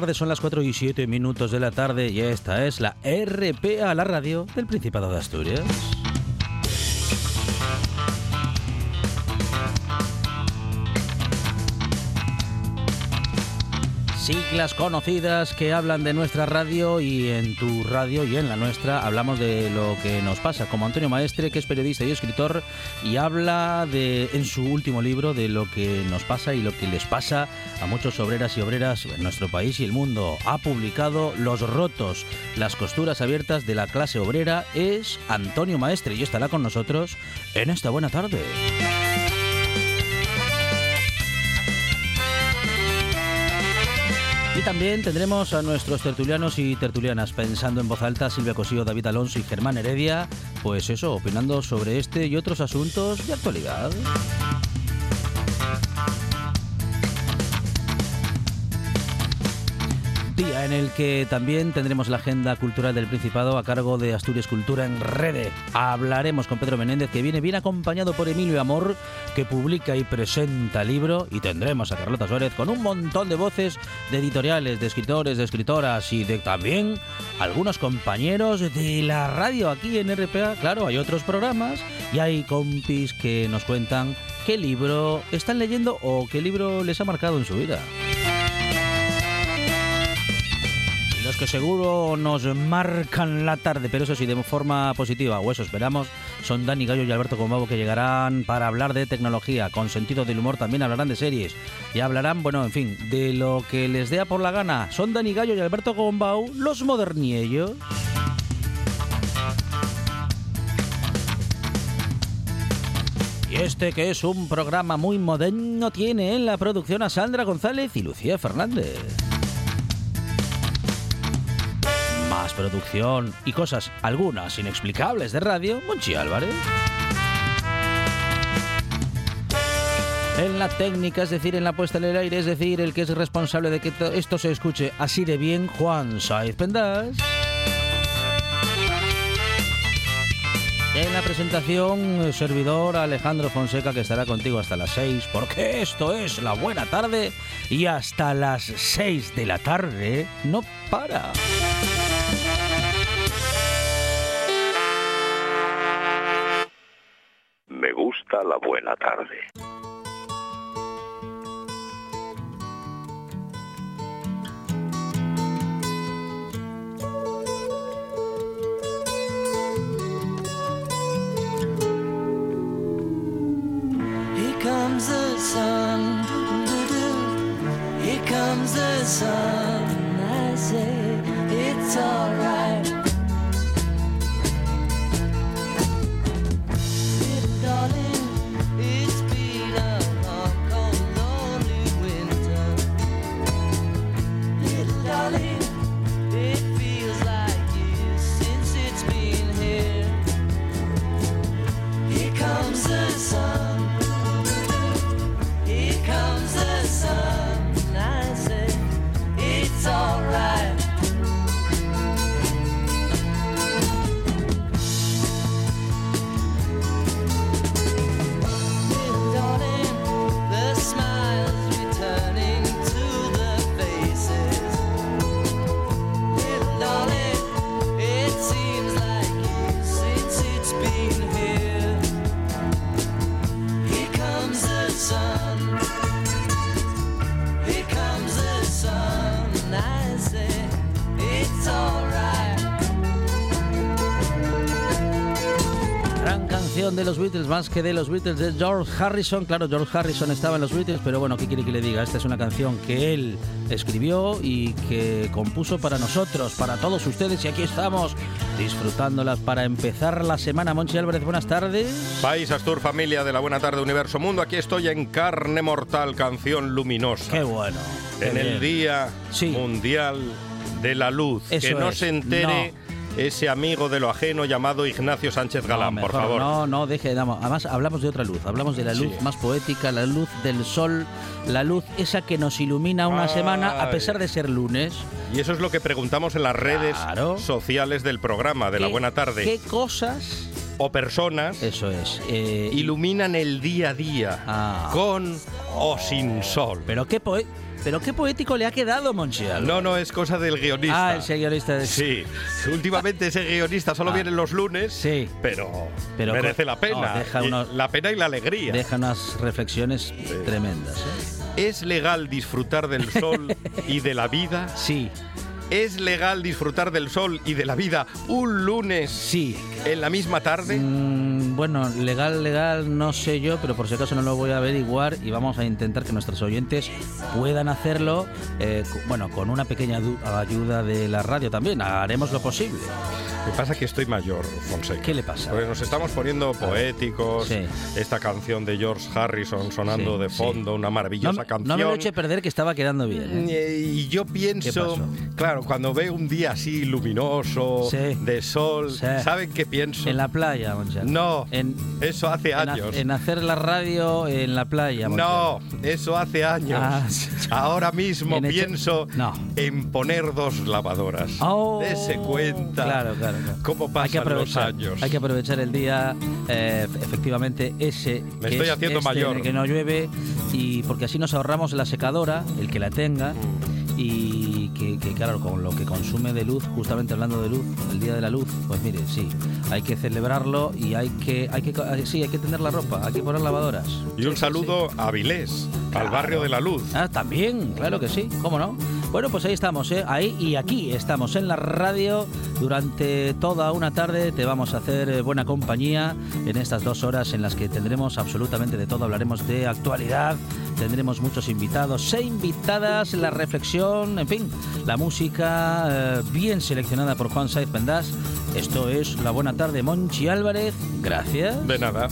Tardes, son las 4 y 7 minutos de la tarde y esta es la RPA, la radio del Principado de Asturias. Siglas conocidas que hablan de nuestra radio y en tu radio y en la nuestra hablamos de lo que nos pasa, como Antonio Maestre, que es periodista y escritor y habla de en su último libro de lo que nos pasa y lo que les pasa a muchos obreras y obreras en nuestro país y el mundo. Ha publicado Los rotos, las costuras abiertas de la clase obrera es Antonio Maestre y estará con nosotros en esta buena tarde. Y también tendremos a nuestros tertulianos y tertulianas pensando en voz alta, Silvia Cosío, David Alonso y Germán Heredia, pues eso, opinando sobre este y otros asuntos de actualidad. Día en el que también tendremos la agenda cultural del Principado a cargo de Asturias Cultura en Rede. Hablaremos con Pedro Menéndez, que viene bien acompañado por Emilio Amor, que publica y presenta libro, y tendremos a Carlota Suárez con un montón de voces de editoriales, de escritores, de escritoras y de también algunos compañeros de la radio aquí en RPA. Claro, hay otros programas y hay compis que nos cuentan qué libro están leyendo o qué libro les ha marcado en su vida. Que seguro nos marcan la tarde, pero eso sí, de forma positiva, o eso esperamos, son Dani Gallo y Alberto Comabo que llegarán para hablar de tecnología, con sentido del humor también hablarán de series, y hablarán, bueno, en fin, de lo que les dé por la gana. Son Dani Gallo y Alberto Gombau, los moderniellos. Y este que es un programa muy moderno tiene en la producción a Sandra González y Lucía Fernández. Producción y cosas, algunas inexplicables de radio, Monchi Álvarez. En la técnica, es decir, en la puesta en el aire, es decir, el que es responsable de que esto se escuche así de bien, Juan Saiz Pendas. En la presentación, servidor Alejandro Fonseca, que estará contigo hasta las 6, porque esto es la buena tarde y hasta las 6 de la tarde no para. La buena tarde. Más que de los Beatles, de George Harrison. Claro, George Harrison estaba en los Beatles, pero bueno, ¿qué quiere que le diga? Esta es una canción que él escribió y que compuso para nosotros, para todos ustedes, y aquí estamos disfrutándolas para empezar la semana. Monchi Álvarez, buenas tardes. País Astur, familia de la Buena Tarde Universo Mundo, aquí estoy en Carne Mortal, canción luminosa. Qué bueno. qué en el bien. Día Sí. Mundial de la Luz. Eso que no es, se entere ese amigo de lo ajeno llamado Ignacio Sánchez Galán, No, por favor. No, no, deje. no, Además, hablamos de otra luz. Hablamos de la luz Sí. más poética, la luz del sol, la luz esa que nos ilumina una Ay. semana a pesar de ser lunes. Y eso es lo que preguntamos en las redes Claro. sociales del programa de la ¿Qué- Buena Tarde. ¿Qué cosas? O personas Eso es. eh, iluminan el día a día Ah. con o sin sol. pero qué poe- pero qué poético le ha quedado, Monchial. No, no, es cosa del guionista. Ah, el guionista de... Sí, últimamente ese guionista solo Ah. viene los lunes, Sí. pero, Pero merece la pena. no, deja Y- unos- La pena y la alegría. Deja unas reflexiones tremendas. ¿eh? ¿Es legal disfrutar del sol y de la vida? Sí, ¿Es legal disfrutar del sol y de la vida un lunes sí. en la misma tarde? Mm, bueno, legal, legal, no sé yo, pero por si acaso no lo voy a averiguar y vamos a intentar que nuestros oyentes puedan hacerlo, eh, bueno, con una pequeña ayuda de la radio también. Haremos lo posible. Me pasa que estoy mayor, Fonseca. ¿Qué le pasa? Porque nos estamos poniendo poéticos. Sí. Esta canción de George Harrison sonando Sí, de sí. fondo, una No, maravillosa me- canción. no me lo eche a perder que estaba quedando bien. ¿eh? Eh, Y yo pienso, pasó? Claro, cuando veo un día así luminoso, Sí. de sol, Sí. ¿saben qué pienso? En la playa, Monchal. No, En, eso hace en ha- años. en hacer la radio en la playa. No, Monchal. eso hace años. Ah. Ahora mismo En pienso No. en poner dos lavadoras. Oh, Dese cuenta Claro, claro, claro. cómo pasan los años. Hay que aprovechar el día, eh, efe- efectivamente, ese. Me que estoy es haciendo este mayor. en el que no llueve, y porque así nos ahorramos la secadora, el que la tenga, y que, que, claro, con lo que consume de luz, justamente hablando de luz, el día de la luz, pues mire, sí, hay que celebrarlo y hay que, hay que, sí, hay que tener la ropa, hay que poner lavadoras. Y un sí, saludo a Vilés, al Claro. barrio de la Luz. Ah, también, claro que sí, ¿cómo no? Bueno, pues ahí estamos, ¿eh? ahí y aquí estamos en la radio durante toda una tarde. Te vamos a hacer eh, buena compañía en estas dos horas en las que tendremos absolutamente de todo. Hablaremos de actualidad, tendremos muchos invitados e invitadas, la reflexión, en fin, la música eh, bien seleccionada por Juan Saiz Pendas. Esto es La Buena Tarde, Monchi Álvarez. Gracias. De nada.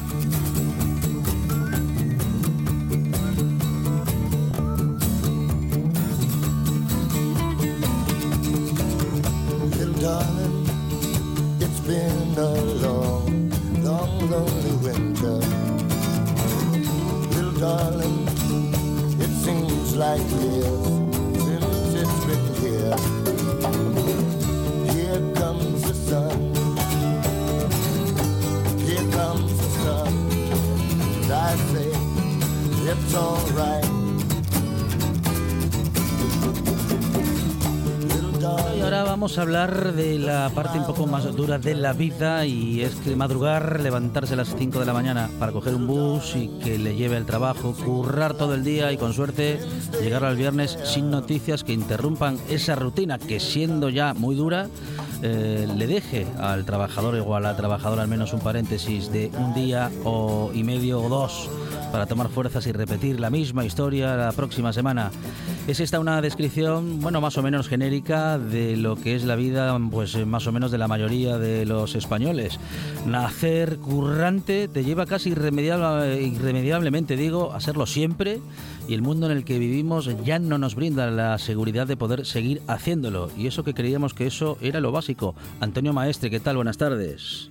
De la parte un poco más dura de la vida y es que madrugar, levantarse a las 5 de la mañana para coger un bus y que le lleve al trabajo, currar todo el día y con suerte llegar al viernes sin noticias que interrumpan esa rutina que siendo ya muy dura eh, le deje al trabajador o a la trabajadora al menos un paréntesis de un día o y medio o dos para tomar fuerzas y repetir la misma historia la próxima semana. Es esta una descripción, bueno, más o menos genérica de lo que es la vida, pues más o menos de la mayoría de los españoles. Nacer currante te lleva casi irremediable- irremediablemente, digo, a serlo siempre y el mundo en el que vivimos ya no nos brinda la seguridad de poder seguir haciéndolo. Y eso que creíamos que eso era lo básico. Antonio Maestre, ¿qué tal? Buenas tardes.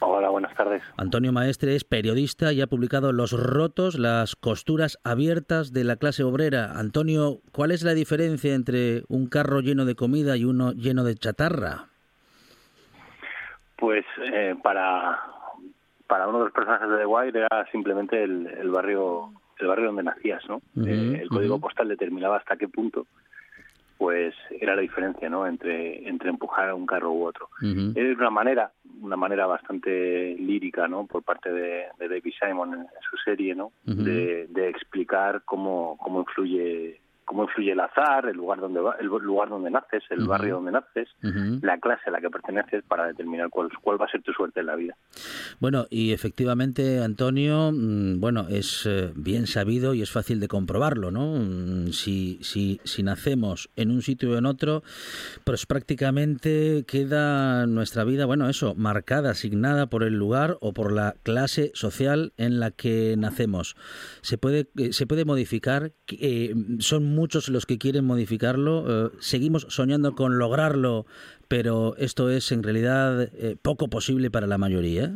Hola, buenas tardes. Antonio Maestre es periodista y ha publicado Los rotos, las costuras abiertas de la clase obrera. Antonio, ¿cuál es la diferencia entre un carro lleno de comida y uno lleno de chatarra? Pues eh, para, para uno de los personajes de The Wire era simplemente el, el barrio el barrio donde nacías, ¿no? Eh, el código postal determinaba hasta qué punto pues era la diferencia, ¿no? Entre entre empujar a un carro u otro. Ujú. Es una manera, una manera bastante lírica, ¿no? Por parte de, de David Simon en, en su serie, ¿no? De explicar cómo, cómo influye cómo influye el azar, el lugar donde va, el lugar donde naces, el barrio donde naces, la clase a la que perteneces para determinar cuál, cuál va a ser tu suerte en la vida. Bueno, y efectivamente, Antonio, mm, bueno, es eh, bien sabido y es fácil de comprobarlo, ¿no? Mm, Si, si, si nacemos en un sitio o en otro, pues prácticamente queda nuestra vida, bueno, eso, marcada, asignada por el lugar o por la clase social en la que nacemos. ¿Se puede, eh, se puede modificar? Eh, ¿Son muchos los que quieren modificarlo? Eh, ¿Seguimos soñando con lograrlo, pero esto es en realidad eh, poco posible para la mayoría?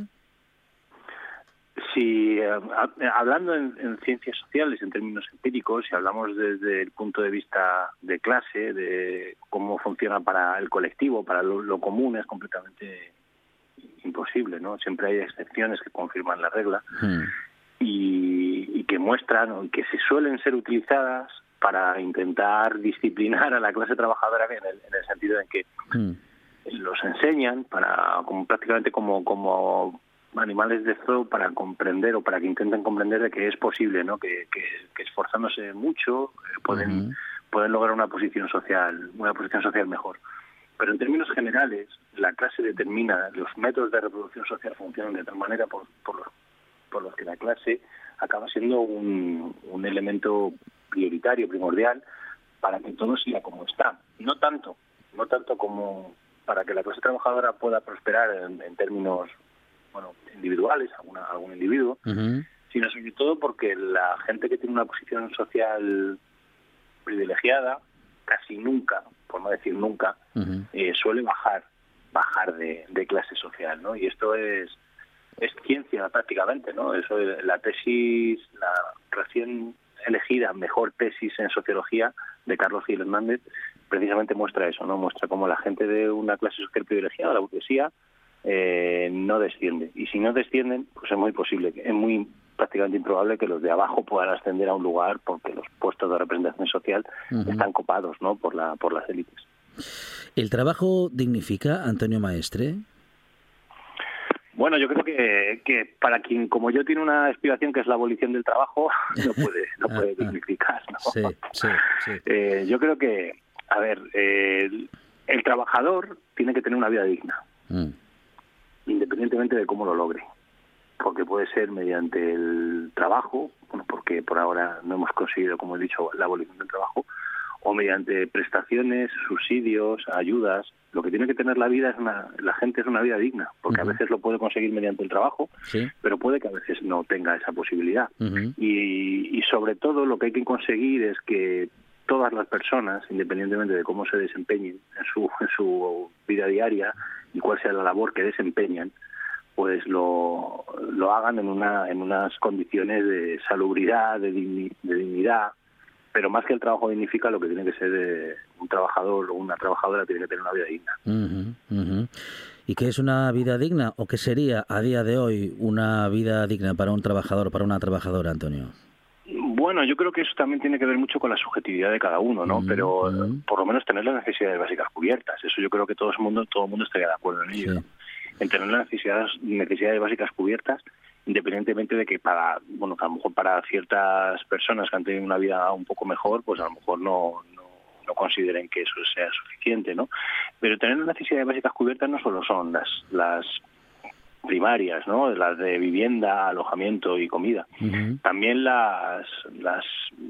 Si eh, ha- hablando en, en ciencias sociales, en términos empíricos, si hablamos desde el punto de vista de clase, de cómo funciona para el colectivo, para lo, lo común, es completamente imposible, ¿no? Siempre hay excepciones que confirman la regla Hmm. y, y que muestran o que se suelen ser utilizadas para intentar disciplinar a la clase trabajadora en el, en el sentido en que Hmm. los enseñan para como prácticamente como como animales de zoo para comprender o para que intenten comprender de que es posible no que, que, que esforzándose mucho eh, pueden pueden lograr una posición social una posición social mejor. Pero en términos generales la clase determina los métodos de reproducción social funcionan de tal manera por por los, por los que la clase acaba siendo un, un elemento prioritario primordial para que todo siga como está. No tanto no tanto como para que la clase trabajadora pueda prosperar en, en términos bueno individuales alguna, algún individuo sino sobre todo porque la gente que tiene una posición social privilegiada casi nunca por no decir nunca eh, suele bajar bajar de, de clase social no y esto es es ciencia prácticamente no eso es la tesis la recién mejor tesis en sociología de Carlos Gil Hernández precisamente muestra eso no muestra cómo la gente de una clase social privilegiada la burguesía eh, no desciende. Y si no descienden pues es muy posible es muy prácticamente improbable que los de abajo puedan ascender a un lugar porque los puestos de representación social están copados no por la por las élites. ¿El trabajo dignifica, Antonio Maestre? Bueno, yo creo que, que para quien como yo tiene una aspiración que es la abolición del trabajo, no puede, no puede dignificar. ¿no? Sí, sí, sí. Eh, yo creo que, a ver, eh, el, el trabajador tiene que tener una vida digna, Mm. independientemente de cómo lo logre. Porque puede ser mediante el trabajo, bueno, porque por ahora no hemos conseguido, como he dicho, la abolición del trabajo, o mediante prestaciones, subsidios, ayudas. Lo que tiene que tener la vida es una, la gente es una vida digna, porque a veces lo puede conseguir mediante el trabajo, Sí. pero puede que a veces no tenga esa posibilidad. Y, y sobre todo lo que hay que conseguir es que todas las personas, independientemente de cómo se desempeñen en su, en su vida diaria y cuál sea la labor que desempeñan, pues lo, lo hagan en, una, en unas condiciones de salubridad, de, digni- de dignidad, pero más que el trabajo dignifica, lo que tiene que ser eh, un trabajador o una trabajadora tiene que tener una vida digna. Ujú, ujú. ¿Y qué es una vida digna o qué sería a día de hoy una vida digna para un trabajador, para una trabajadora, Antonio? Bueno, yo creo que eso también tiene que ver mucho con la subjetividad de cada uno, ¿no? Pero eh, por lo menos tener las necesidades básicas cubiertas. Eso yo creo que todo el mundo, todo el mundo estaría de acuerdo en ello. Sí. En tener las necesidades, necesidades básicas cubiertas, independientemente de que para, bueno, que a lo mejor para ciertas personas que han tenido una vida un poco mejor, pues a lo mejor no, no, no consideren que eso sea suficiente, ¿no? Pero tener las necesidades básicas cubiertas no solo son las, las primarias, ¿no? Las de vivienda, alojamiento y comida también las, las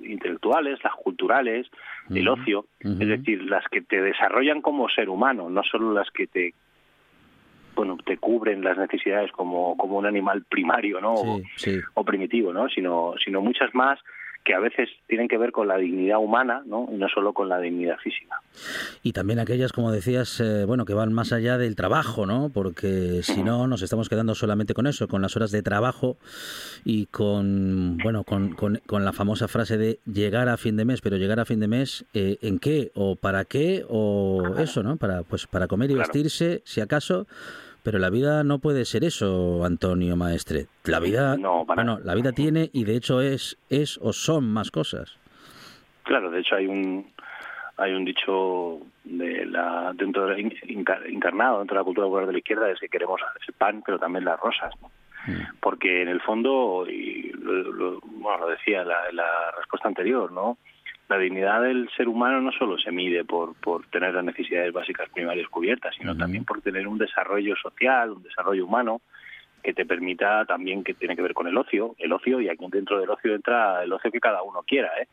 intelectuales, las culturales, el Ujú, ocio, es decir, las que te desarrollan como ser humano, no solo las que te bueno, te cubren las necesidades como, como un animal primario, ¿no? O, Sí, sí. o primitivo, ¿no? Sino, sino muchas más que a veces tienen que ver con la dignidad humana, ¿no? Y no solo con la dignidad física. Y también aquellas, como decías, eh, bueno, que van más allá del trabajo, ¿no? Porque si no, nos estamos quedando solamente con eso, con las horas de trabajo y con, bueno, con, con, con la famosa frase de llegar a fin de mes, pero llegar a fin de mes, eh, ¿en qué? ¿O para qué? ¿O eso, no? Para, pues para comer y Claro. vestirse, si acaso. Pero la vida no puede ser eso, Antonio Maestre. La vida, No, para bueno, la vida tiene y de hecho es, es o son más cosas. Claro, de hecho hay un hay un dicho de la dentro de, encarnado dentro de la cultura popular de la izquierda es que queremos el pan, pero también las rosas, ¿no? porque en el fondo y lo, lo- bueno lo decía la, la respuesta anterior, ¿no? La dignidad del ser humano no solo se mide por, por tener las necesidades básicas primarias cubiertas, sino también por tener un desarrollo social, un desarrollo humano que te permita también que tiene que ver con el ocio, el ocio y aquí dentro del ocio entra el ocio que cada uno quiera, ¿eh?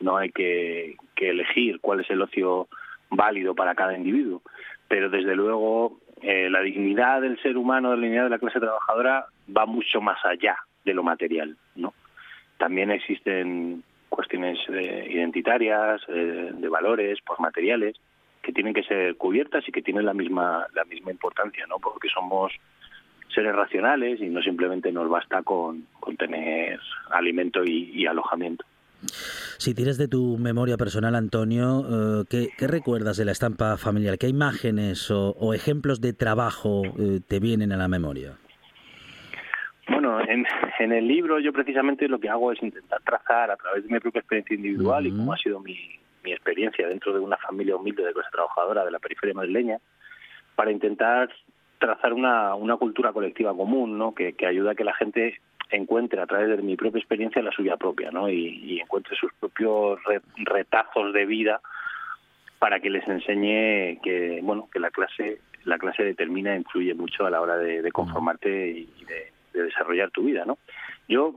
No hay que, que elegir cuál es el ocio válido para cada individuo, pero desde luego eh, la dignidad del ser humano, la dignidad de la clase trabajadora va mucho más allá de lo material, ¿no? También existen cuestiones eh, identitarias, eh, de valores, pues materiales, que tienen que ser cubiertas y que tienen la misma la misma importancia, ¿no? Porque somos seres racionales y no simplemente nos basta con, con tener alimento y, alojamiento. Si tiras de tu memoria personal, Antonio, eh, ¿qué, qué recuerdas de la estampa familiar? ¿Qué imágenes o, o ejemplos de trabajo te vienen a la memoria? Bueno, en, en el libro yo precisamente lo que hago es intentar trazar a través de mi propia experiencia individual y cómo ha sido mi, mi experiencia dentro de una familia humilde de clase trabajadora de la periferia madrileña, para intentar trazar una, una cultura colectiva común, ¿no? Que, que ayuda a que la gente encuentre a través de mi propia experiencia la suya propia, ¿no? Y, y encuentre sus propios re- retazos de vida para que les enseñe que, bueno, que la clase la clase determina e influye mucho a la hora de, de conformarte y de, de desarrollar tu vida, ¿no? Yo,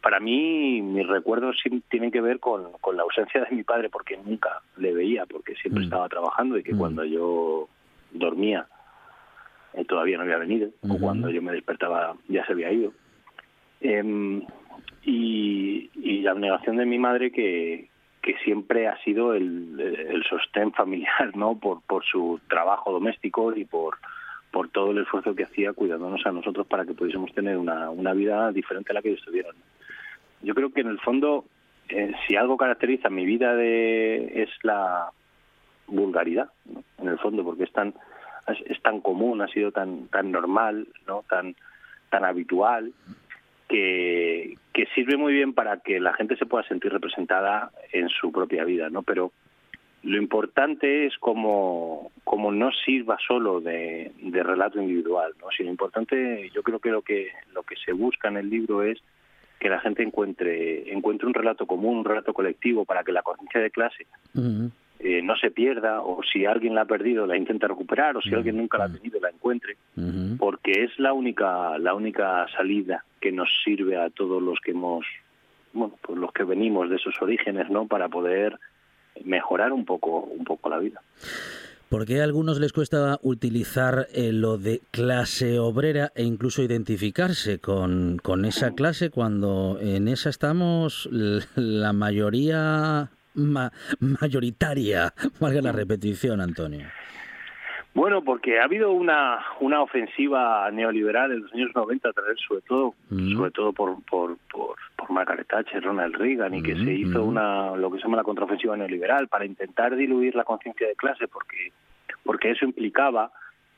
para mí, mis recuerdos tienen que ver con, con la ausencia de mi padre, porque nunca le veía, porque siempre Mm. estaba trabajando y que Mm. cuando yo dormía eh, todavía no había venido, o cuando yo me despertaba ya se había ido. Em, y, y la abnegación de mi madre que, que siempre ha sido el, el sostén familiar, ¿no? Por, por su trabajo doméstico y por, por todo el esfuerzo que hacía cuidándonos a nosotros para que pudiésemos tener una, una vida diferente a la que ellos tuvieron. Yo creo que en el fondo, eh, si algo caracteriza mi vida de, es la vulgaridad, en el fondo, porque es tan, es tan común, ha sido tan, tan normal, ¿no? tan, tan habitual, que, que sirve muy bien para que la gente se pueda sentir representada en su propia vida, ¿no? Pero lo importante es como, como no sirva solo de, de relato individual, ¿no? Sino importante, yo creo que lo que lo que se busca en el libro es que la gente encuentre encuentre un relato común, un relato colectivo para que la conciencia de clase eh, no se pierda o si alguien la ha perdido la intente recuperar o si alguien nunca la ha tenido la encuentre porque es la única la única salida que nos sirve a todos los que hemos bueno pues los que venimos de esos orígenes no para poder mejorar un poco un poco la vida ¿Por qué a algunos les cuesta utilizar eh, lo de clase obrera e incluso identificarse con, con esa clase cuando en esa estamos la mayoría ma- mayoritaria? Valga la repetición, Antonio. Bueno porque ha habido una una ofensiva neoliberal en los años 90 a través sobre todo Mm. sobre todo por por por, por Margaret Thatcher Ronald Reagan y que Mm, se hizo mm. una lo que se llama la contraofensiva neoliberal para intentar diluir la conciencia de clase porque porque eso implicaba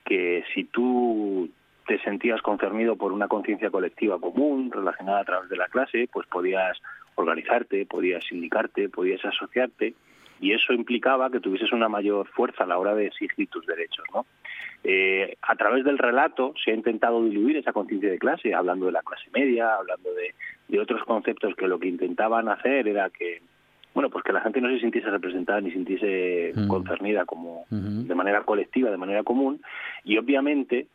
que si tú te sentías concernido por una conciencia colectiva común relacionada a través de la clase, pues podías organizarte, podías sindicarte, podías asociarte y eso implicaba que tuvieses una mayor fuerza a la hora de exigir tus derechos, ¿no? Eh, a través del relato se ha intentado diluir esa conciencia de clase, hablando de la clase media, hablando de, de otros conceptos que lo que intentaban hacer era que, bueno, pues que la gente no se sintiese representada ni sintiese Mm. concernida como de manera colectiva, de manera común, y obviamente,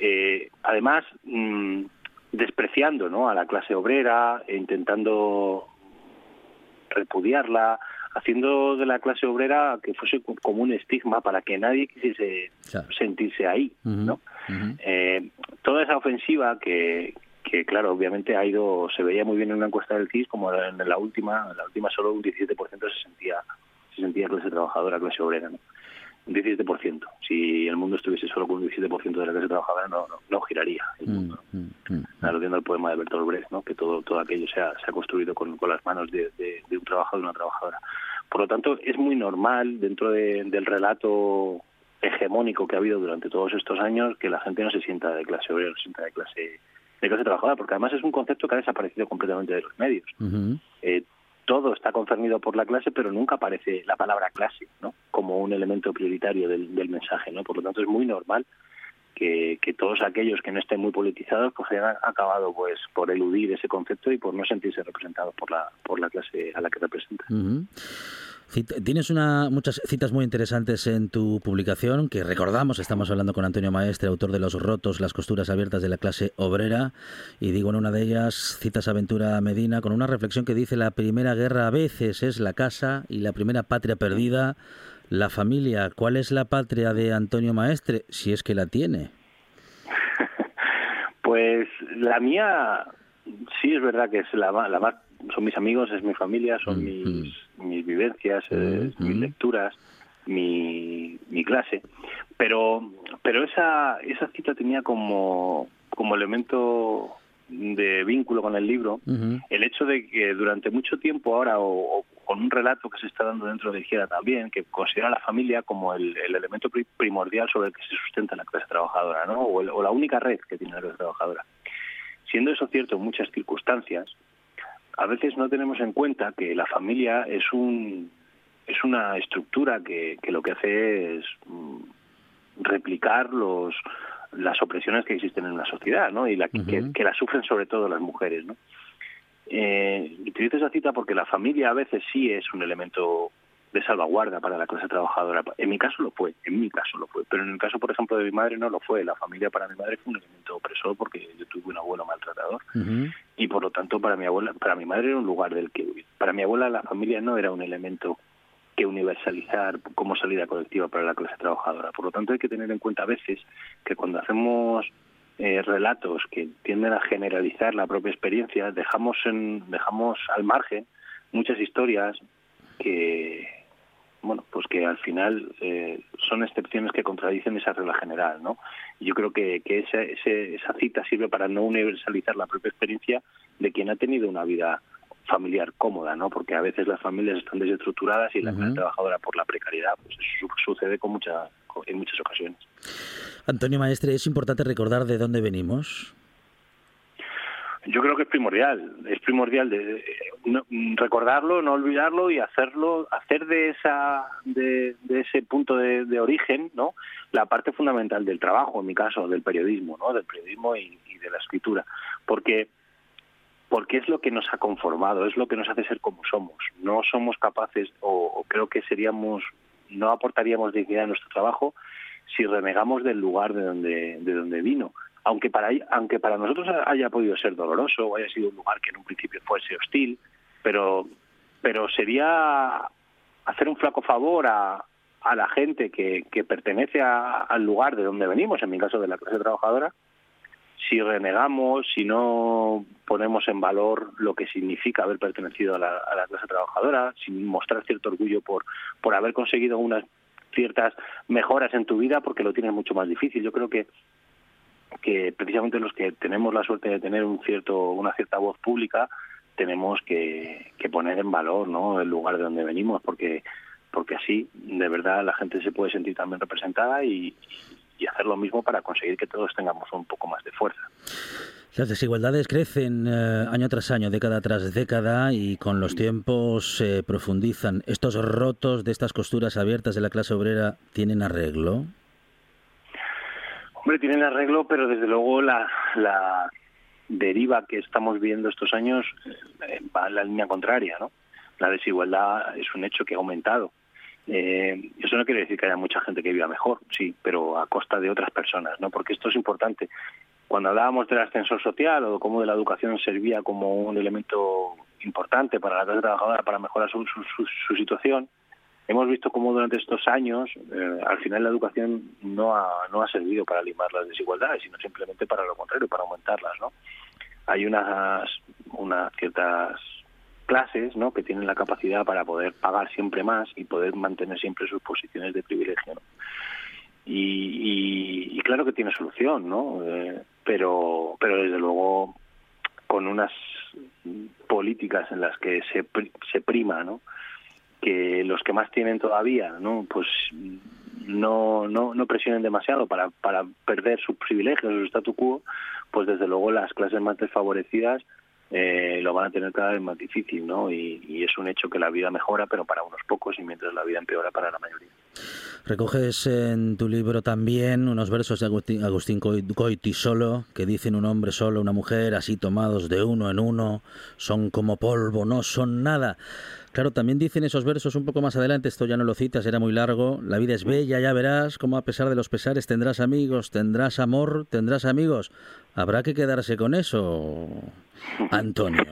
eh, además, mm, despreciando ¿no? a la clase obrera, e intentando repudiarla, haciendo de la clase obrera que fuese co- como un estigma para que nadie quisiese Claro. sentirse ahí. ¿no? Eh, toda esa ofensiva que, que claro obviamente ha ido se veía muy bien en una encuesta del CIS como en la última en la última solo un 17% se sentía se sentía clase trabajadora clase obrera ¿no? un 17% si el mundo estuviese solo con un 17% de la clase trabajadora no no, no giraría el Mm, mundo mm, mm. aludiendo al poema de Bertolt Brecht, ¿no? que todo, todo aquello se ha, se ha construido con, con las manos de, de- de un trabajador y una trabajadora. Por lo tanto, es muy normal dentro de- del relato hegemónico que ha habido durante todos estos años que la gente no se sienta de clase obrera, no se sienta de clase, de clase trabajadora, porque además es un concepto que ha desaparecido completamente de los medios. Eh, todo está concernido por la clase, pero nunca aparece la palabra clase ¿no? como un elemento prioritario del, del mensaje. ¿no? Por lo tanto, es muy normal que, todos aquellos que no estén muy politizados pues hayan acabado pues por eludir ese concepto y por no sentirse representados por la por la clase a la que representa. Ujú. Cit- Tienes una, muchas citas muy interesantes en tu publicación que recordamos, estamos hablando con Antonio Maestre, autor de Los rotos, las costuras abiertas de la clase obrera, y digo en una de ellas, citas a Medina, con una reflexión que dice, la primera guerra a veces es la casa y la primera patria perdida, la familia. ¿Cuál es la patria de Antonio Maestre, si es que la tiene? Pues la mía sí es verdad que es la, la más son mis amigos, es mi familia, son Mm, mis, mis vivencias, eh, Mm, mis mm. lecturas, mi, mi clase. Pero pero esa esa cita tenía como como elemento de vínculo con el libro el hecho de que durante mucho tiempo ahora, o, o con un relato que se está dando dentro de Izquierda también, que considera a la familia como el, el elemento pri- primordial sobre el que se sustenta la clase trabajadora, ¿no? o, el- o la única red que tiene la clase trabajadora. Siendo eso cierto en muchas circunstancias, a veces no tenemos en cuenta que la familia es un es una estructura que, que lo que hace es mm, replicar los las opresiones que existen en una sociedad, ¿no? Y la, que, que las sufren sobre todo las mujeres, ¿no? Eh, utilizo esa cita porque la familia a veces sí es un elemento de salvaguarda para la clase trabajadora. En mi caso lo fue, en mi caso lo fue, pero en el caso, por ejemplo, de mi madre no lo fue. La familia para mi madre fue un elemento opresor porque yo tuve un abuelo maltratador y por lo tanto para mi abuela, para mi madre era un lugar del que huir. Para mi abuela la familia no era un elemento que universalizar como salida colectiva para la clase trabajadora. Por lo tanto hay que tener en cuenta a veces que cuando hacemos eh, relatos que tienden a generalizar la propia experiencia, dejamos en, dejamos al margen muchas historias que bueno pues que al final eh, son excepciones que contradicen esa regla general no yo creo que, que esa, esa cita sirve para no universalizar la propia experiencia de quien ha tenido una vida familiar cómoda no porque a veces las familias están desestructuradas y la clase trabajadora por la precariedad pues eso su- sucede con mucha en muchas ocasiones Antonio Maestre, es importante recordar de dónde venimos. Yo creo que es primordial, es primordial de, de- no- recordarlo, no olvidarlo y hacerlo, hacer de esa, de, de ese punto de, de origen, ¿no? La parte fundamental del trabajo, en mi caso, del periodismo, ¿no? Del periodismo y, y de la escritura, porque porque es lo que nos ha conformado, es lo que nos hace ser como somos. No somos capaces, o, creo que seríamos, no aportaríamos dignidad a nuestro trabajo si renegamos del lugar de donde, de donde vino. Aunque para, aunque para nosotros haya podido ser doloroso o haya sido un lugar que en un principio fuese hostil, pero, pero sería hacer un flaco favor a, a la gente que, que pertenece al lugar de donde venimos, en mi caso de la clase trabajadora, si renegamos, si no ponemos en valor lo que significa haber pertenecido a la, clase trabajadora, sin mostrar cierto orgullo por, por haber conseguido unas ciertas mejoras en tu vida, porque lo tienes mucho más difícil. Yo creo que que precisamente los que tenemos la suerte de tener un cierto una cierta voz pública tenemos que, que poner en valor ¿no? el lugar de donde venimos porque porque así de verdad la gente se puede sentir también representada y, y hacer lo mismo para conseguir que todos tengamos un poco más de fuerza. Las desigualdades crecen eh, año tras año, década tras década, y con los tiempos se profundizan. ¿Estos rotos de estas costuras abiertas de la clase obrera tienen arreglo? Hombre, tienen arreglo, pero desde luego la, la deriva que estamos viendo estos años eh, va en la línea contraria, ¿no? La desigualdad es un hecho que ha aumentado. Eh, eso no quiere decir que haya mucha gente que viva mejor, sí, pero a costa de otras personas, ¿no? Porque esto es importante. Cuando hablábamos del ascensor social o cómo de la educación servía como un elemento importante para la clase trabajadora para mejorar su, su, su- su situación, hemos visto cómo durante estos años, eh, al final la educación no ha, no ha servido para limar las desigualdades, sino simplemente para lo contrario, para aumentarlas, ¿no? Hay unas, unas ciertas clases, ¿no? Que tienen la capacidad para poder pagar siempre más y poder mantener siempre sus posiciones de privilegio. Y, y- claro que tiene solución, ¿no? Eh, pero, pero desde luego con unas políticas en las que se, se prima, ¿no? que los que más tienen todavía no pues no no, no presionen demasiado para, para perder sus privilegios su statu quo pues desde luego las clases más desfavorecidas eh, lo van a tener cada vez más difícil no y, es un hecho que la vida mejora pero para unos pocos y mientras la vida empeora para la mayoría Recoges en tu libro también unos versos de Agustín, Agustín Coit- Goitisolo que dicen un hombre solo, una mujer, así tomados de uno en uno, son como polvo, no son nada. Claro, también dicen esos versos un poco más adelante, esto ya no lo citas, era muy largo, la vida es bella, ya verás cómo a pesar de los pesares tendrás amigos, tendrás amor, tendrás amigos. Habrá que quedarse con eso, Antonio.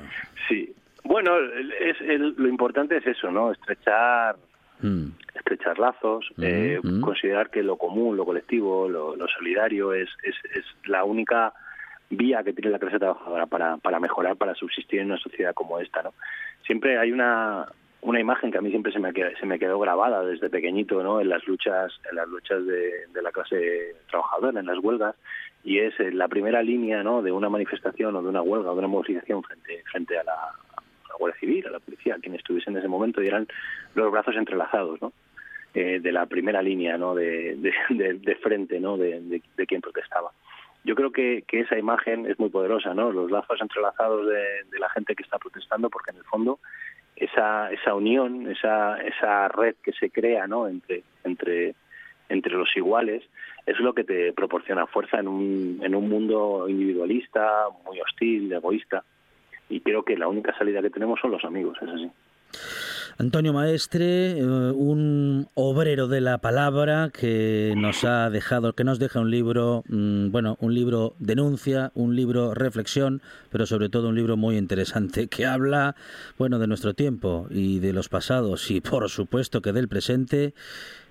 Sí. Bueno, es, el- lo importante es eso, ¿no? Estrechar Mm, estrechar lazos, eh, Mm, mm. considerar que lo común, lo colectivo, lo, lo solidario es, es, es la única vía que tiene la clase trabajadora para, para mejorar, para subsistir en una sociedad como esta, ¿no? Siempre hay una una imagen que a mí siempre se me quedó, se me quedó grabada desde pequeñito, ¿no? En las luchas en las luchas de, la clase trabajadora, en las huelgas y es eh, la primera línea, ¿no? De una manifestación o de una huelga o de una movilización frente frente a la, a Guardia Civil, a la policía, a quien estuviese en ese momento y eran los brazos entrelazados, ¿no? Eh, de la primera línea, ¿no? De, de, de- de frente, ¿no? De, quien protestaba. Yo creo que, que esa imagen es muy poderosa, ¿no? Los lazos entrelazados de la gente que está protestando, porque en el fondo esa esa unión, esa esa red que se crea, ¿no? Entre entre entre los iguales es lo que te proporciona fuerza en un en un mundo individualista, muy hostil, egoísta. Y creo que la única salida que tenemos son los amigos, es así. Antonio Maestre, eh, un obrero de la palabra que nos ha dejado, que nos deja un libro, mm, bueno, un libro denuncia, un libro reflexión, pero sobre todo un libro muy interesante que habla, bueno, de nuestro tiempo y de los pasados y por supuesto que del presente.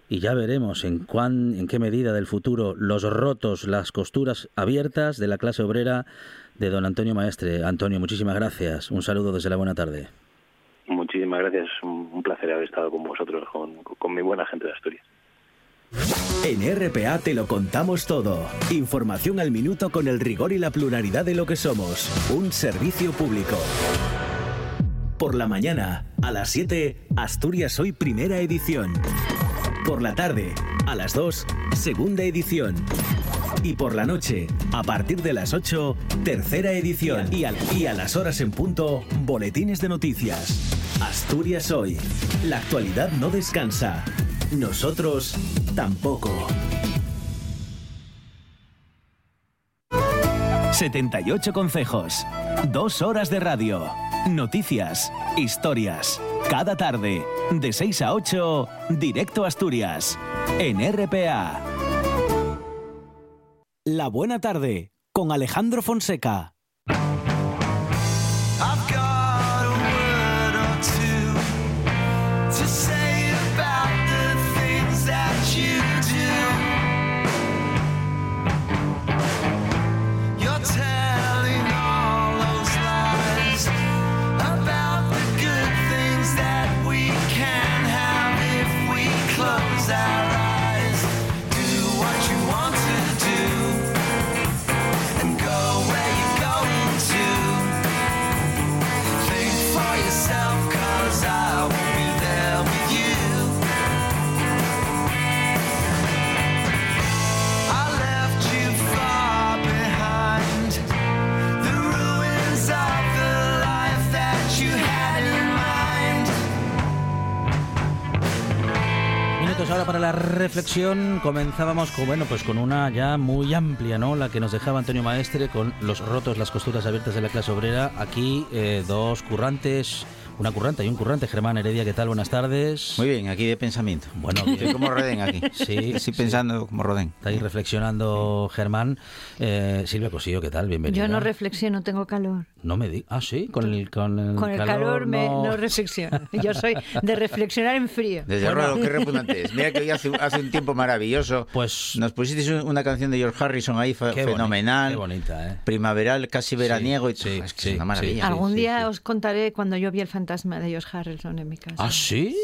Y ya veremos en cuán, en qué medida del futuro los rotos, las costuras abiertas de la clase obrera de don Antonio Maestre. Antonio, muchísimas gracias. Un saludo desde la buena tarde. Gracias, un placer haber estado con vosotros, con, con mi buena gente de Asturias. En RPA te lo contamos todo. Información al minuto con el rigor y la pluralidad de lo que somos. Un servicio público. Por la mañana, a las 7, Asturias Hoy Primera Edición. Por la tarde, a las 2, Segunda Edición. Y por la noche, a partir de las 8, Tercera Edición. Y a las horas en punto, Boletines de Noticias. Asturias Hoy. La actualidad no descansa. Nosotros tampoco. 78 consejos. Dos horas de radio. Noticias. Historias. Cada tarde. De 6 a 8. Directo Asturias. En RPA. La buena tarde con Alejandro Fonseca. Para la reflexión. Comenzábamos con, bueno, pues con una ya muy amplia, ¿no? La que nos dejaba Antonio Maestre con los rotos, las costuras abiertas de la clase obrera. Aquí eh, dos currantes, una curranta y un currante. Germán Heredia, ¿qué tal? Buenas tardes. Muy bien, aquí de pensamiento. Bueno, Estoy bien. como Rodén aquí. Sí, Estoy sí. pensando como Rodén. Está ahí reflexionando Germán. Eh, Silvia Cosillo, ¿qué tal? Bienvenida. Yo no reflexiono, tengo calor. No me digas. Ah, sí, con el, con el, Con el calor, me, no- no reflexiono. Yo soy de reflexionar en frío. Desde luego, qué repugnante es. Mira que hoy hace, hace un tiempo maravilloso. Pues Nos pusisteis un- una canción de George Harrison ahí qué fenomenal. Qué bonita, ¿eh? Primaveral, casi veraniego. y sí, es que sí, es una sí. maravilla. Algún sí, día sí. os contaré cuando yo vi el fantasma de George Harrison en mi casa. ¿Ah, sí?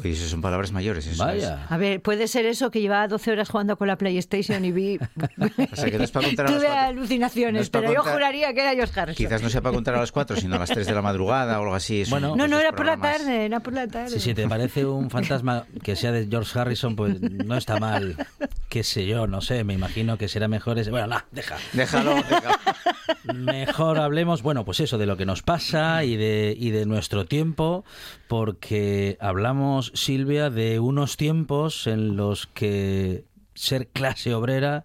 Oye, eso son palabras mayores. Eso Vaya. A ver, puede ser eso que llevaba 12 horas jugando con la PlayStation y vi. O sea, que no es para contar Tuve alucinaciones, No es pero yo contar- juraría que era George es. Harrison. Quizás no sea para contar a las 4, sino a las 3 de la madrugada o algo así. Bueno. No, no, era por la programas. tarde, era por la tarde. Sí, si te parece un fantasma que sea de George Harrison, pues no está mal. qué sé yo, no sé, me imagino que será mejor ese... Bueno, no, deja. Déjalo, déjalo. Mejor hablemos, bueno, pues eso, de lo que nos pasa y de, y de nuestro tiempo, porque hablamos, Silvia, de unos tiempos en los que ser clase obrera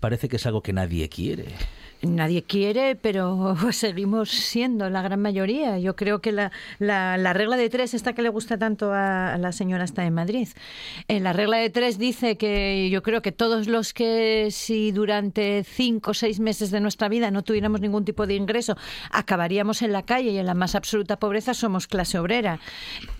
parece que es algo que nadie quiere. Nadie quiere, pero seguimos siendo la gran mayoría. Yo creo que la, la, la regla de tres, esta que le gusta tanto a, la señora está en Madrid, en la regla de tres dice que yo creo que todos los que si durante cinco o seis meses de nuestra vida no tuviéramos ningún tipo de ingreso, acabaríamos en la calle y en la más absoluta pobreza somos clase obrera.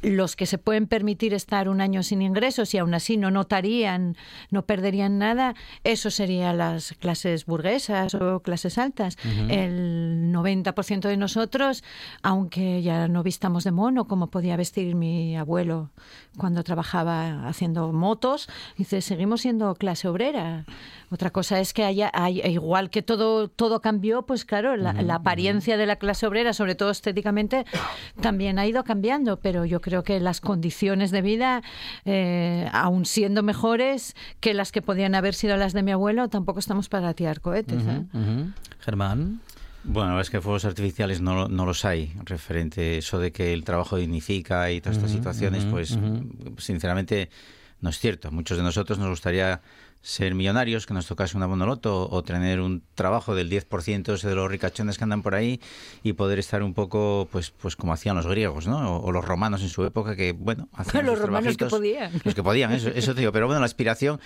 Los que se pueden permitir estar un año sin ingresos y aún así no notarían, no perderían nada, eso serían las clases burguesas o clases altas. El 90% de nosotros, aunque ya no vistamos de mono como podía vestir mi abuelo cuando trabajaba haciendo motos, dice, seguimos siendo clase obrera. Otra cosa es que haya, hay- igual que todo, todo cambió, pues claro, la, la apariencia de la clase obrera, sobre todo estéticamente, también ha ido cambiando, pero yo creo que las condiciones de vida, eh, aún siendo mejores que las que podían haber sido las de mi abuelo, tampoco estamos para tirar cohetes. ¿eh? Germán. Bueno, es que fuegos artificiales no, no los hay. Referente eso de que el trabajo dignifica y todas estas situaciones, pues sinceramente no es cierto. A muchos de nosotros nos gustaría ser millonarios, que nos tocase una monoloto o tener un trabajo del 10% ese de los ricachones que andan por ahí y poder estar un poco, pues, pues como hacían los griegos, ¿no? O, o los romanos en su época, que, bueno, hacían Los romanos que podían. Los que podían, eso, eso te digo. Pero bueno, la aspiración,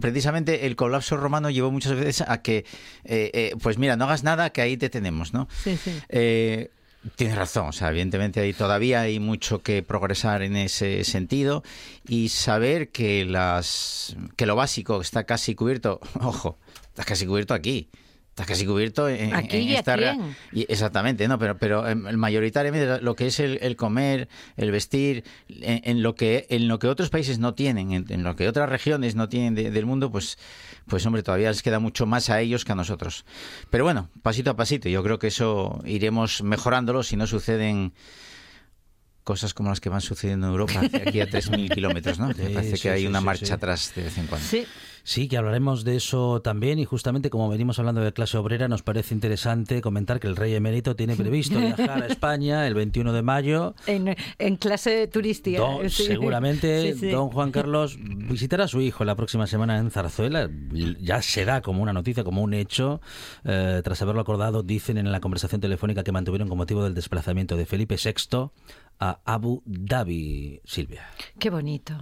precisamente el colapso romano llevó muchas veces a que, eh, eh, pues mira, no hagas nada, que ahí te tenemos, ¿no? Sí, sí. Eh, Tienes razón, o sea, evidentemente hay, todavía hay mucho que progresar en ese sentido y saber que las que lo básico está casi cubierto, ojo, está casi cubierto aquí. Está casi cubierto en, Aquí en y a esta y- exactamente, no, pero pero em, mayoritariamente lo que es el, el comer, el vestir, en, en lo que en lo que otros países no tienen, en, en lo que otras regiones no tienen de- del mundo, pues pues hombre, todavía les queda mucho más a ellos que a nosotros. Pero bueno, pasito a pasito, yo creo que eso iremos mejorándolo si no suceden cosas como las que van sucediendo en Europa, de aquí a 3.000 kilómetros, ¿no? Me Sí, parece sí, que hay sí, una sí, marcha sí. atrás de vez en cuando. Sí. Sí, que hablaremos de eso también y justamente como venimos hablando de clase obrera, nos parece interesante comentar que el rey emérito tiene previsto viajar a España el 21 de mayo. En, en clase turística. Don- sí. Seguramente Sí, sí. don Juan Carlos visitará a su hijo la próxima semana en Zarzuela. Ya se da como una noticia, como un hecho. eh, tras haberlo acordado, dicen en la conversación telefónica que mantuvieron con motivo del desplazamiento de Felipe VI a Abu Dhabi, Silvia. Qué bonito.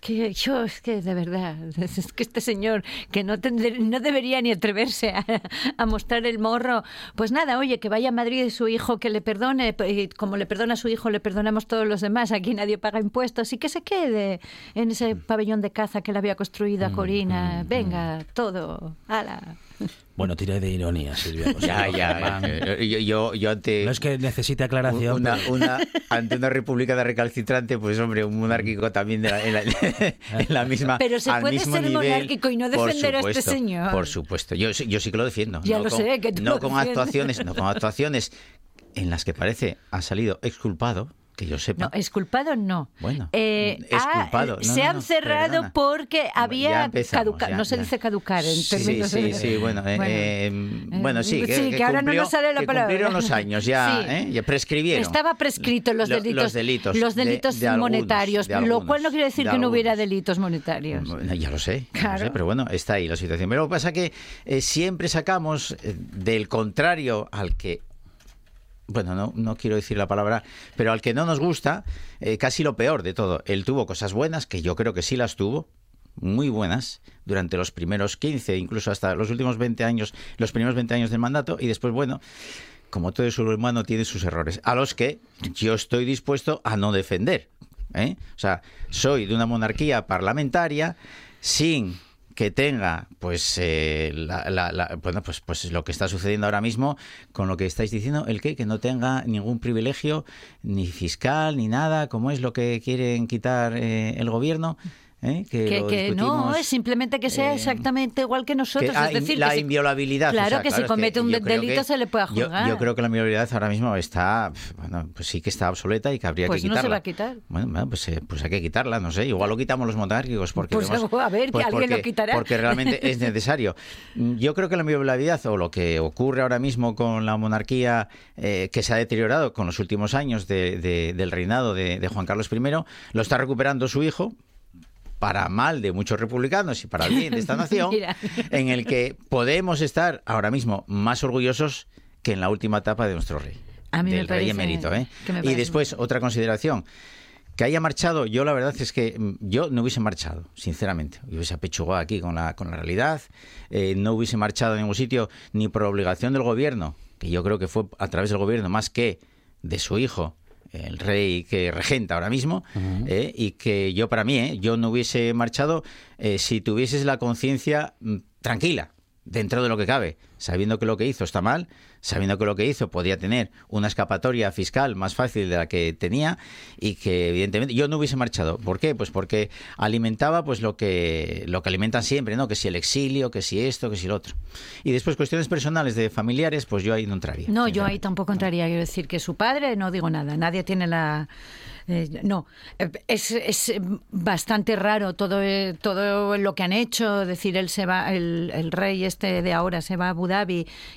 Que yo, es que de verdad, es que este señor que no, no debería ni atreverse a, a mostrar el morro, pues nada, oye, que vaya a Madrid y su hijo que le perdone, y como le perdona a su hijo, le perdonamos todos los demás, aquí nadie paga impuestos, y que se quede en ese pabellón de caza que le había construido a Corina, venga, todo, ala. Bueno, tiré de ironía, Silvia. pues, Ya, no, ya. Eh, Yo, yo, yo ante No es que necesite aclaración. una, pero- una- ante una república de recalcitrante, pues hombre, un monárquico también de la- en, la, en la misma. Pero se al puede mismo ser nivel, monárquico y no defender a este señor. Por supuesto, yo, sí- yo sí que lo defiendo. Ya no lo con- sé, que tú no lo con actuaciones, no con actuaciones en las que parece ha salido exculpado, que yo sepa. No, exculpado no. Bueno, Eh, exculpado. ah, No, se no, han cerrado perdona. porque había caducado. ya, no se dice caducar en Sí, términos sí, de- sí, bueno, eh, eh, bueno, sí, que, sí, que ahora no nos sale la que palabra. cumplieron los años, ya, Sí. ¿eh? ya prescribieron. Estaba prescrito los Lo- delitos, los delitos, los de- delitos de monetarios, lo cual no quiere decir de que no hubiera delitos monetarios. Bueno, Ya lo sé, lo Claro. sé, pero bueno, está ahí la situación. Pero lo que pasa es que eh, siempre sacamos eh, del contrario al que bueno, no, no quiero decir la palabra, pero al que no nos gusta, eh, casi lo peor de todo. Él tuvo cosas buenas, que yo creo que sí las tuvo, muy buenas, durante los primeros 15, incluso hasta los últimos 20 años, los primeros 20 años del mandato, y después, bueno, como todo ser humano tiene sus errores, a los que yo estoy dispuesto a no defender. ¿eh? O sea, soy de una monarquía parlamentaria sin que tenga pues eh, la- la- la- bueno pues pues lo que está sucediendo ahora mismo con lo que estáis diciendo el que que no tenga ningún privilegio ni fiscal ni nada como es lo que quieren quitar eh, el gobierno ¿eh? que, Que, lo que no, es simplemente que sea eh, exactamente igual que nosotros. que- ah, es decir, la que si- inviolabilidad. Claro, o sea, que si comete un yo delito que- se le pueda yo- juzgar. Yo, creo que la inviolabilidad ahora mismo está, bueno, pues sí que está obsoleta y que habría Pues que no se quitarla. va a quitar. Bueno, bueno, pues, eh, pues hay que quitarla, no sé. Igual lo quitamos los monárquicos porque Pues vemos- a ver, que pues alguien lo porque- quitará. Porque realmente es necesario. Yo creo que la inviolabilidad o lo que ocurre ahora mismo con la monarquía eh, que se ha deteriorado con los últimos años de- de- del reinado de, de Juan Carlos I, lo está recuperando su hijo para mal de muchos republicanos y para bien de esta nación, en el que podemos estar ahora mismo más orgullosos que en la última etapa de nuestro rey. A mí me del rey emérito. ¿eh? me Y después, otra consideración. Que haya marchado, yo la verdad es que mm, yo no hubiese marchado, sinceramente. Hubiese apechugado aquí con la, con la realidad. eh, no hubiese marchado en ningún sitio ni por obligación del gobierno, que yo creo que fue a través del gobierno más que de su hijo, el rey que regenta ahora mismo, eh, y que yo para mí, eh, yo no hubiese marchado eh, si tuvieses la conciencia mm, tranquila, dentro de lo que cabe, sabiendo que lo que hizo está mal, sabiendo que lo que hizo podía tener una escapatoria fiscal más fácil de la que tenía y que evidentemente yo no hubiese marchado. ¿Por qué? Pues porque alimentaba pues lo que lo que alimentan siempre, ¿no? Que si el exilio, que si esto, que si lo otro. Y después cuestiones personales de familiares, pues yo ahí no entraría. No, yo ahí tampoco entraría. Quiero decir que su padre, no digo nada. Nadie tiene la. eh, no, Eh, es, es bastante raro todo, eh, todo lo que han hecho. Es decir, él se va, el, el rey este de ahora se va a Abu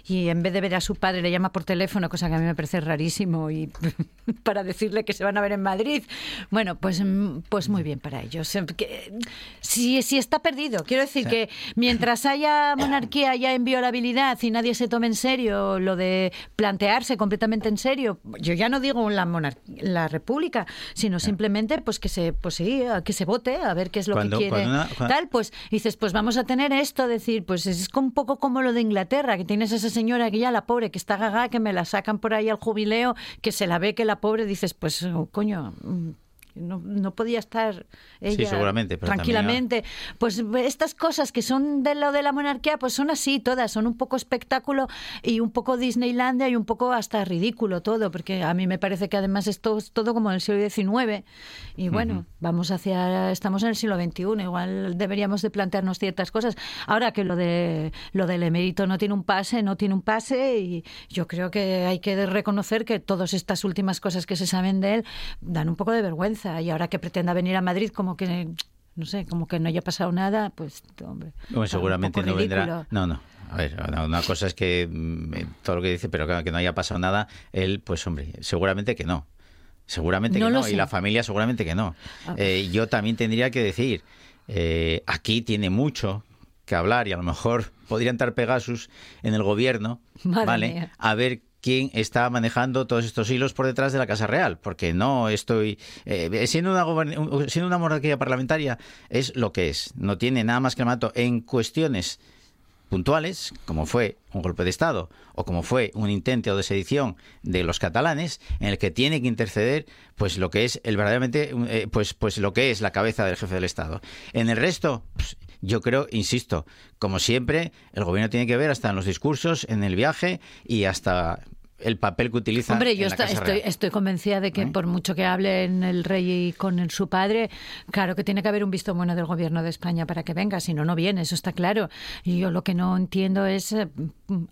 Y en vez de ver a su padre le llama por teléfono, cosa que a mí me parece rarísimo, y para decirle que se van a ver en Madrid. Bueno, pues, mm, pues muy bien para ellos. Eh, que- Si, si está perdido, quiero decir que mientras haya monarquía, haya inviolabilidad y nadie se tome en serio lo de plantearse completamente en serio, yo ya no digo la la república, sino simplemente pues que se pues sí, que se vote a ver qué es lo Cuando- que quiere cuando una- cuando- tal, pues dices, pues vamos a tener esto, decir, pues es un poco como lo de Inglaterra, que tienes esa señora que ya la pobre que está gaga, que me la sacan por ahí al jubileo, que se la ve que la pobre dices, pues coño, no, no podía estar ella seguramente, pero también tranquilamente. Pues estas cosas que son de lo de la monarquía, pues son así todas, son un poco espectáculo y un poco Disneylandia y un poco hasta ridículo todo, porque a mí me parece que además esto es todo como del siglo XIX y bueno, vamos hacia, estamos en el siglo XXI, igual deberíamos de plantearnos ciertas cosas. Ahora que lo de lo del emérito no tiene un pase, no tiene un pase y yo creo que hay que reconocer que todas estas últimas cosas que se saben de él dan un poco de vergüenza y ahora que pretenda venir a Madrid como que no sé, como que no haya pasado nada, pues hombre. Bueno, seguramente no vendrá. No, no. A ver, una- cosa es que mm, eh, todo lo que dice, pero claro, que no haya pasado nada, él, pues hombre, seguramente que no. Seguramente No que no. sé. Y la familia seguramente que no. Ah. Eh, yo también tendría que decir, eh, aquí tiene mucho que hablar y a lo mejor podría entrar Pegasus en el gobierno, Madre ¿vale? mía. A ver quién está manejando todos estos hilos por detrás de la Casa Real, porque no estoy... eh, siendo, una siendo una monarquía parlamentaria es lo que es, no tiene nada más que el mato en cuestiones puntuales, como fue un golpe de Estado o como fue un intento de sedición de los catalanes, en el que tiene que interceder, pues lo que es el verdaderamente, eh, pues, pues lo que es la cabeza del jefe del Estado. En el resto, pues, yo creo, insisto, como siempre, el gobierno tiene que ver hasta en los discursos, en el viaje y hasta el papel que utiliza. Hombre, en yo la esta- Casa estoy, Real. estoy convencida de que ¿Eh? por mucho que hablen el rey y con el- su padre, claro que tiene que haber un visto bueno del gobierno de España para que venga, si no, no viene, eso está claro. Y yo lo que no entiendo es eh,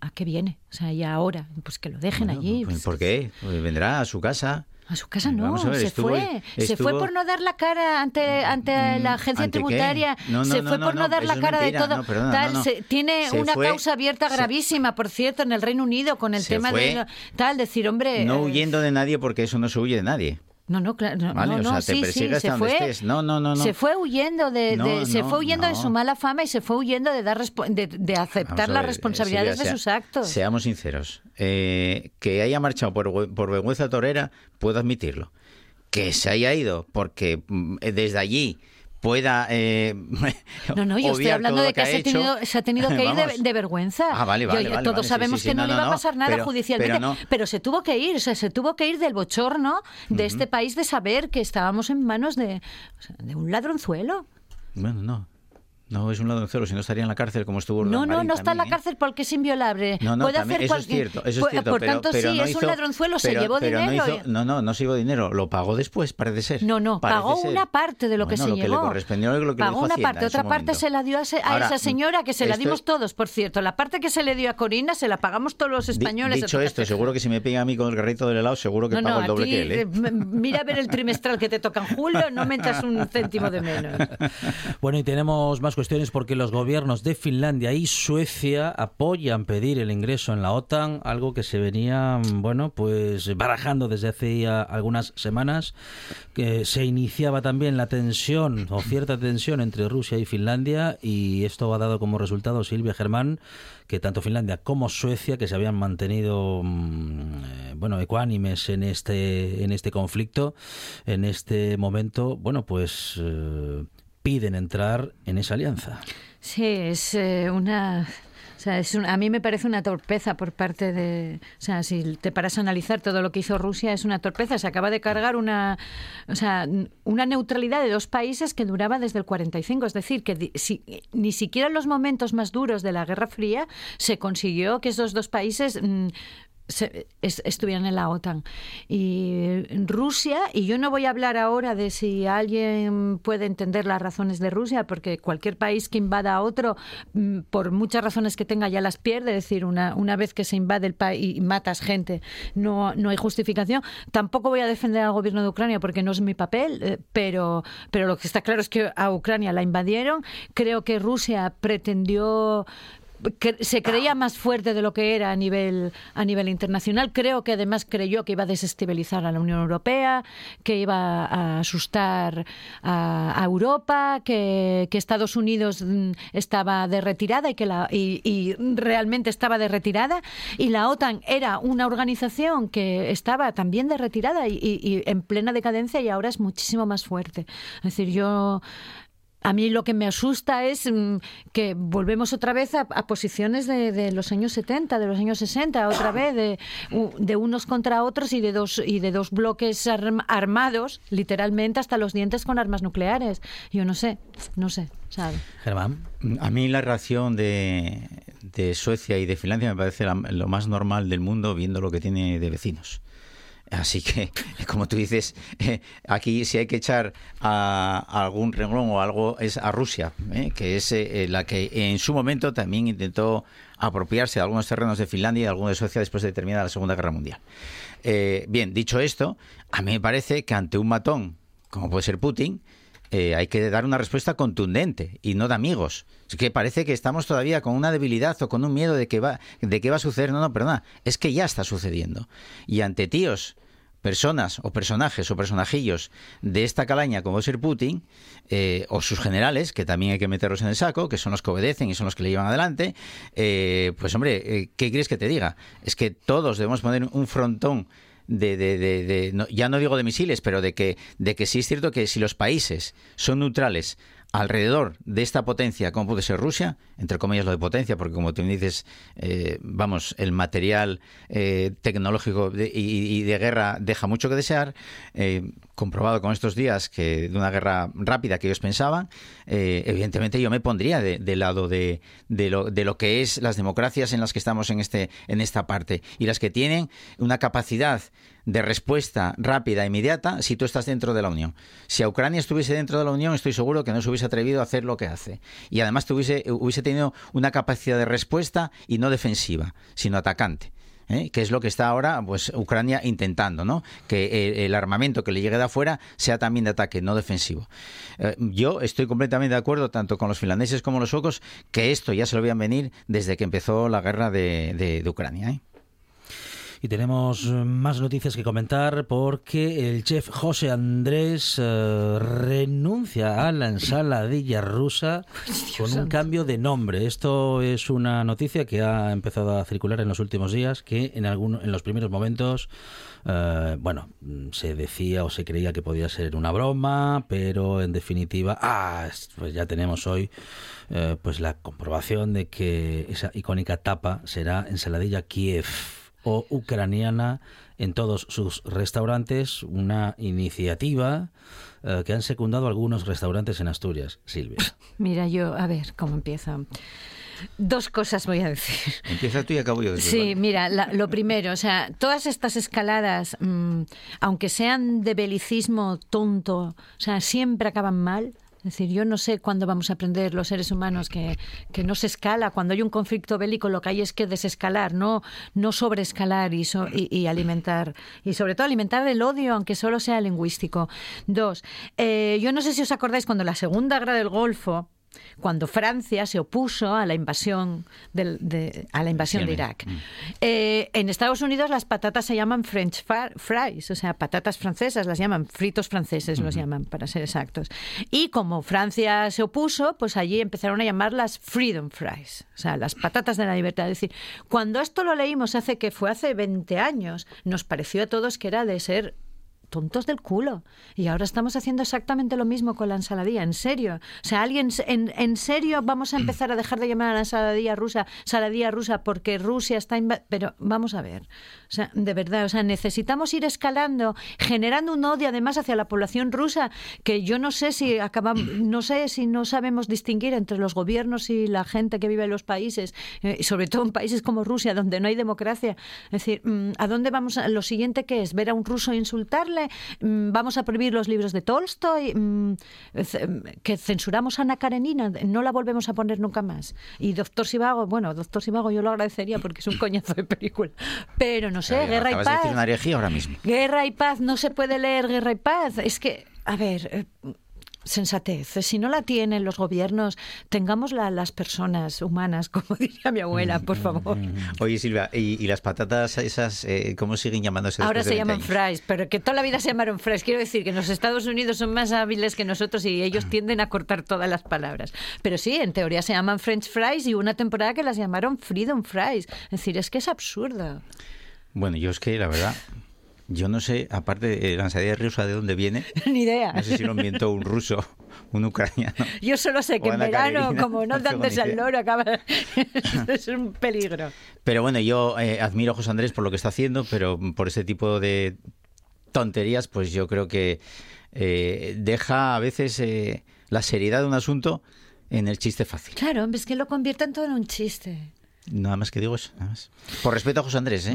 a qué viene, o sea, y ahora, pues que lo dejen Bueno, allí. pues, ¿Por qué? Pues vendrá a su casa. A su casa no, ver, se estuvo- fue. Se fue por no dar la cara ante, ante la agencia tributaria. No, no, se fue no, por no, no, dar la cara mentira. de todo. Perdona, tal, se- tiene Se una fue- causa abierta se- gravísima, por cierto, en el Reino Unido con el tema fue de tal, decir, hombre. No huyendo de nadie porque eso no se huye de nadie. No, no, claro. No, Vale, no, o no, sea, te sí, persigue sí, hasta se donde fue, estés. No, no, no, no. Se fue huyendo de, se fue huyendo de su mala fama y se fue huyendo de dar de, de aceptar las responsabilidades de sea- sus actos. Seamos sinceros. Eh, que haya marchado por, por vergüenza torera, puedo admitirlo. Que se haya ido porque mm, desde allí pueda eh, No, no, yo estoy hablando de que, se, ha hecho. tenido, se ha tenido que ir de, vergüenza. Ah, vale, vale, yo- vale, todos sabemos sí, sí, que no, no, le iba a pasar nada pero- judicialmente, pero se tuvo que ir, o sea, se tuvo que ir del bochorno de este país de saber que estábamos en manos de, o sea, de un ladronzuelo. Bueno, no. No es un ladronzuelo, si no estaría en la cárcel como estuvo No, Urdan no, Marín no está en la ¿eh? cárcel porque es inviolable. No, no, Puede también- hacer eso es cierto, eso es cierto, Por pero- tanto, pero sí, no es hizo- un ladronzuelo, se pero- llevó pero dinero. No, hizo- no, no, no se llevó dinero, lo pagó después, parece ser. No, no, pagó ser. una parte de lo que Bueno, se lo que llevó. le correspondió, lo que le pagó dijo una Hacienda parte, otra parte se la dio a, ese- a Ahora, esa señora que se la dimos todos, por cierto. La parte que se le dio a Corina se la pagamos todos los españoles. dicho esto, seguro que si me pilla a mí con el garrito del helado, seguro que No, pago no, el doble que él. ¿eh? mira a ver el trimestral que te toca en julio, no metas un céntimo de menos. Bueno, y tenemos más cuestiones porque los gobiernos de Finlandia y Suecia apoyan pedir el ingreso en la OTAN, algo que se venía, bueno, pues barajando desde hace ya algunas semanas, que se iniciaba también la tensión o cierta tensión entre Rusia y Finlandia y esto ha dado como resultado Silvia Germán que tanto Finlandia como Suecia que se habían mantenido mm, eh, bueno ecuánimes en este en este conflicto en este momento bueno pues eh, piden entrar en esa alianza Sí, es eh, una... O sea, es un- a mí me parece una torpeza por parte de... O sea, si te paras a analizar todo lo que hizo Rusia, es una torpeza. Se acaba de cargar una, o sea, una neutralidad de dos países que duraba desde el 45. Es decir, que si- ni siquiera en los momentos más duros de la Guerra Fría se consiguió que esos dos países... mm, se- es- estuvieran en la OTAN. Y Rusia, y yo no voy a hablar ahora de si alguien puede entender las razones de Rusia, porque cualquier país que invada a otro, mm, por muchas razones que tenga, ya las pierde. Es decir, una, una vez que se invade el país y matas gente, no, no hay justificación. Tampoco voy a defender al gobierno de Ucrania porque no es mi papel, eh, pero, pero lo que está claro es que a Ucrania la invadieron. Creo que Rusia pretendió que se creía más fuerte de lo que era a nivel a nivel internacional. Creo que además creyó que iba a desestabilizar a la Unión Europea, que iba a asustar a, a Europa, que, que Estados Unidos mm, estaba de retirada y que la y, realmente estaba de retirada y la OTAN era una organización que estaba también de retirada y- y en plena decadencia y ahora es muchísimo más fuerte. Es decir, yo a mí lo que me asusta es mm, que volvemos otra vez a, a posiciones de, de los años 70, de los años 60, otra vez de, de unos contra otros y de dos y de dos bloques arm- armados, literalmente hasta los dientes con armas nucleares. Yo no sé, no sé, ¿sabe? Germán A mí la reacción de, de Suecia y de Finlandia me parece la- lo más normal del mundo viendo lo que tiene de vecinos. Así que, como tú dices, eh, aquí si hay que echar a, algún renglón o algo es a Rusia, eh, que es eh, la que en su momento también intentó apropiarse de algunos terrenos de Finlandia y de algunos de Suecia después de terminar la Segunda Guerra Mundial. Bien, dicho esto, a mí me parece que ante un matón, como puede ser Putin, eh, hay que dar una respuesta contundente y no de amigos. Es que parece que estamos todavía con una debilidad o con un miedo de que va, de que va a suceder. No, no, perdona, es que ya está sucediendo. Y ante tíos, personas o personajes o personajillos de esta calaña como ser Putin eh, o sus generales, que también hay que meterlos en el saco, que son los que obedecen y son los que le llevan adelante, eh, pues hombre, eh, ¿qué quieres que te diga? Es que todos debemos poner un frontón de, de- de- de- no- ya no digo de misiles, pero de que, de que sí es cierto que si los países son neutrales alrededor de esta potencia, como puede ser Rusia, entre comillas lo de potencia, porque como tú dices, eh, vamos, el material eh, tecnológico de- y, y de guerra deja mucho que desear, eh, comprobado con estos días que de una guerra rápida que ellos pensaban, eh, evidentemente yo me pondría de- del lado de, de lo, de lo que es las democracias en las que estamos en, este, en esta parte y las que tienen una capacidad de respuesta rápida e inmediata si tú estás dentro de la Unión. Si a Ucrania estuviese dentro de la Unión, estoy seguro que no se hubiese atrevido a hacer lo que hace. Y además tuviese, hubiese tenido una capacidad de respuesta y no defensiva, sino atacante. ¿Eh? que es lo que está ahora pues Ucrania intentando, ¿no? Que eh, el armamento que le llegue de afuera sea también de ataque, no defensivo. Eh, yo estoy completamente de acuerdo, tanto con los finlandeses como los suecos, que esto ya se lo veían venir desde que empezó la guerra de, Ucrania. Y tenemos eh, más noticias que comentar porque el chef José Andrés eh, renuncia a la ensaladilla rusa con un cambio de nombre. Esto es una noticia que ha empezado a circular en los últimos días, que en, alguno- en los primeros momentos, eh, bueno, se decía o se creía que podía ser una broma, pero en definitiva, ah, es- pues ya tenemos hoy eh, pues la comprobación de que esa icónica tapa será ensaladilla Kiev. O ucraniana en todos sus restaurantes, una iniciativa eh, que han secundado algunos restaurantes en Asturias. Silvia. Mira, yo, a ver cómo empieza. Dos cosas voy a decir. Empieza tú y acabo yo. después, Sí, ¿vale? mira, la- lo primero, o sea, todas estas escaladas, mm, aunque sean de belicismo tonto, o sea, siempre acaban mal. Es decir, yo no sé cuándo vamos a aprender los seres humanos que, que no se escala. Cuando hay un conflicto bélico, lo que hay es que desescalar, no, no sobreescalar y, so- y, alimentar. Y sobre todo alimentar el odio, aunque solo sea lingüístico. Dos, eh, yo no sé si os acordáis cuando la Segunda Guerra del Golfo, cuando Francia se opuso a la invasión del- de, a la invasión de. Irak. Eh, en Estados Unidos las patatas se llaman French fries, o sea, patatas francesas las llaman, fritos franceses los llaman, para ser exactos. Y como Francia se opuso, pues allí empezaron a llamarlas freedom fries, o sea, las patatas de la libertad. Es decir, cuando esto lo leímos hace que fue hace 20 años, nos pareció a todos que era de ser tontos del culo. Y ahora estamos haciendo exactamente lo mismo con la ensaladilla, en serio. O sea, alguien, en, en serio vamos a empezar a dejar de llamar a la ensaladilla rusa, ensaladilla rusa, porque Rusia está... Pero vamos a ver, o sea, de verdad, o sea, necesitamos ir escalando, generando un odio además hacia la población rusa, que yo no sé si acabamos, no sé si no sabemos distinguir entre los gobiernos y la gente que vive en los países, eh, sobre todo en países como Rusia, donde no hay democracia. Es decir, mm, ¿a dónde vamos? A, lo siguiente que es ver a un ruso insultarle, Mm, vamos a prohibir los libros de Tolstoy, Mm, que censuramos a Ana Karenina, no la volvemos a poner nunca más. Y Doctor Sivago, bueno, Doctor Sivago yo lo agradecería porque es un coñazo de película, pero no sé, Claro, Guerra y de Paz. decir una herejía ahora mismo. Guerra y paz, no se puede leer guerra y paz. Es que, a ver, eh, sensatez. Si no la tienen los gobiernos, tengámosla las personas humanas, como diría mi abuela, por favor. Oye, Silvia, ¿y, y las patatas esas, eh, cómo siguen llamándose Ahora se de 20 llaman años? fries, pero que toda la vida se llamaron fries. Quiero decir que en los Estados Unidos son más hábiles que nosotros y ellos tienden a cortar todas las palabras. Pero sí, en teoría se llaman French fries y una temporada que las llamaron freedom fries. Es decir, es que es absurdo. Bueno, yo es que, la verdad, yo no sé, aparte de la ensalada rusa, de dónde viene. Ni idea. No sé si lo inventó un ruso, un ucraniano. Yo solo sé que en verano, como no tengo andes al loro, acaba... es un peligro. Pero bueno, yo eh, admiro a José Andrés por lo que está haciendo, pero por ese tipo de tonterías, pues yo creo que eh, deja a veces eh, la seriedad de un asunto en el chiste fácil. Claro, es que lo convierten todo en un chiste. Nada más que digo eso, nada más. Por respeto a José Andrés, ¿eh?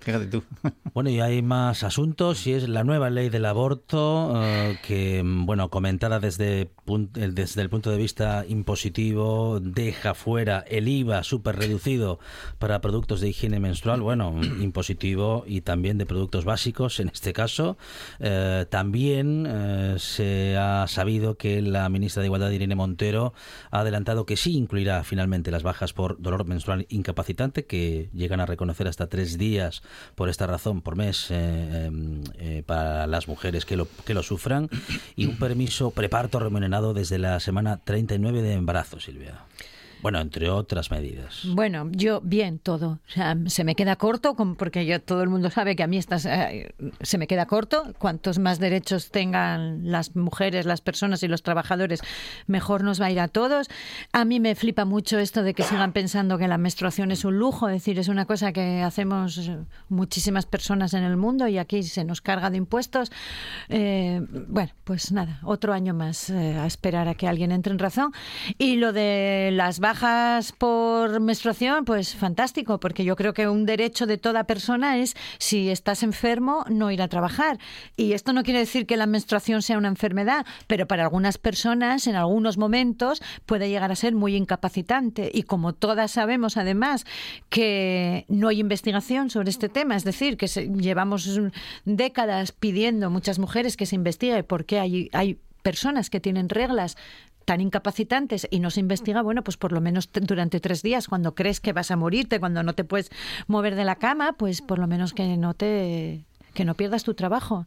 Fíjate tú. Bueno, y hay más asuntos y es la nueva ley del aborto eh, que, bueno, comentada desde, el- desde el punto de vista impositivo, deja fuera el IVA súper reducido para productos de higiene menstrual, bueno, impositivo y también de productos básicos en este caso. Eh, también eh, se ha sabido que la ministra de Igualdad, Irene Montero, ha adelantado que sí incluirá finalmente las bajas por dolor menstrual incapacitante, que llegan a reconocer hasta tres días por esta razón por mes eh, eh, eh, para las mujeres que lo, que lo sufran, y un permiso preparto remunerado desde la semana 39 de embarazo, Silvia. Bueno, entre otras medidas. Bueno, yo bien todo. O sea, se me queda corto porque ya todo el mundo sabe que a mí estas, eh, se me queda corto. Cuantos más derechos tengan las mujeres, las personas y los trabajadores, mejor nos va a ir a todos. A mí me flipa mucho esto de que sigan pensando que la menstruación es un lujo, es decir, es una cosa que hacemos muchísimas personas en el mundo y aquí se nos carga de impuestos. Eh, bueno, pues nada, otro año más eh, a esperar a que alguien entre en razón. Y lo de las bajas por menstruación, pues fantástico, porque yo creo que un derecho de toda persona es, si estás enfermo, no ir a trabajar. Y esto no quiere decir que la menstruación sea una enfermedad, pero para algunas personas, en algunos momentos, puede llegar a ser muy incapacitante. Y como todas sabemos, además, que no hay investigación sobre este tema, es decir, que se- llevamos décadas pidiendo muchas mujeres que se investigue por qué hay, hay personas que tienen reglas tan incapacitantes y no se investiga, bueno, pues por lo menos te- durante tres días, cuando crees que vas a morirte, cuando no te puedes mover de la cama, pues por lo menos que no te que no pierdas tu trabajo.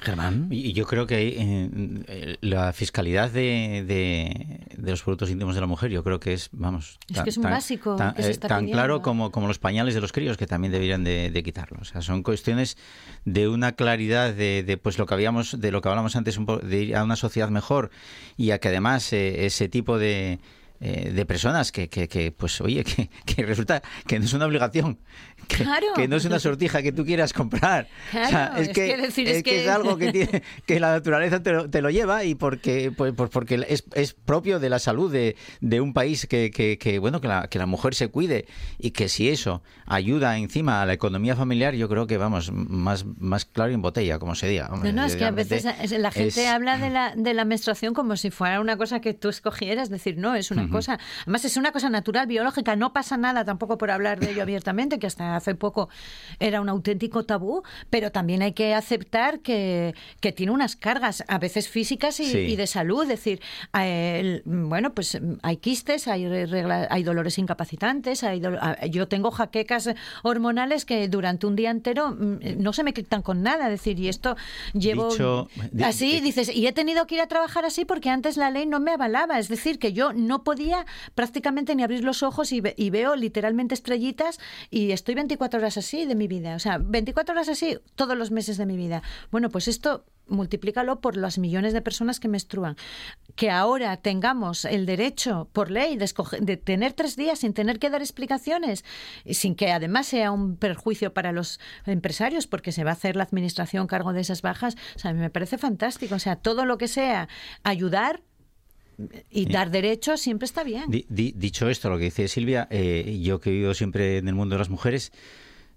Germán. Y yo creo que eh, eh, la fiscalidad de, de, de los productos íntimos de la mujer, yo creo que es, vamos, Es que es un básico tan, que se eh, está tan claro como, como los pañales de los críos, que también deberían de, de quitarlo. O sea, son cuestiones de una claridad de, de, pues lo que habíamos, de lo que hablamos antes, un po- de ir a una sociedad mejor y a que además eh, ese tipo de eh, de personas que, que, que, pues oye, que, que resulta que no es una obligación, que, Claro. no es una sortija que tú quieras comprar. Claro, es, es que, decir, es es que que- es algo que, tiene, que la naturaleza te lo, te lo lleva y porque, pues, pues porque es, es propio de la salud de, de un país que, que, que, bueno que la, que la mujer se cuide y que si eso ayuda encima a la economía familiar, yo creo que vamos más, más claro y en botella, como se diga. No, Hombre, no, es que a veces es- la gente habla de la, de la menstruación como si fuera una cosa que tú escogieras, decir, no, es una cosa, además es una cosa natural, biológica, no pasa nada tampoco por hablar de ello abiertamente, que hasta hace poco era un auténtico tabú, pero también hay que aceptar que, que tiene unas cargas, a veces físicas y, Sí. y de salud, es decir, eh, el- bueno, pues hay quistes, hay, regla- hay dolores incapacitantes, hay dolo- ah, yo tengo jaquecas hormonales que durante un día entero mm, no se me quitan con nada, es decir, y esto llevo Dicho- di- así, di- dices, y he tenido que ir a trabajar así porque antes la ley no me avalaba, es decir, que yo no podía prácticamente ni abrir los ojos y, ve- y veo literalmente estrellitas y estoy 24 horas así de mi vida, o sea, 24 horas así todos los meses de mi vida. Bueno, pues esto multiplícalo por las millones de personas que menstruan. Que ahora tengamos el derecho por ley de, tener tres días sin tener que dar explicaciones, y sin que además sea un perjuicio para los empresarios, porque se va a hacer la administración cargo de esas bajas, o sea, me parece fantástico. O sea, todo lo que sea ayudar y dar derechos siempre está bien. Di- di- dicho esto, lo que dice Silvia, eh, yo que he vivido siempre en el mundo de las mujeres,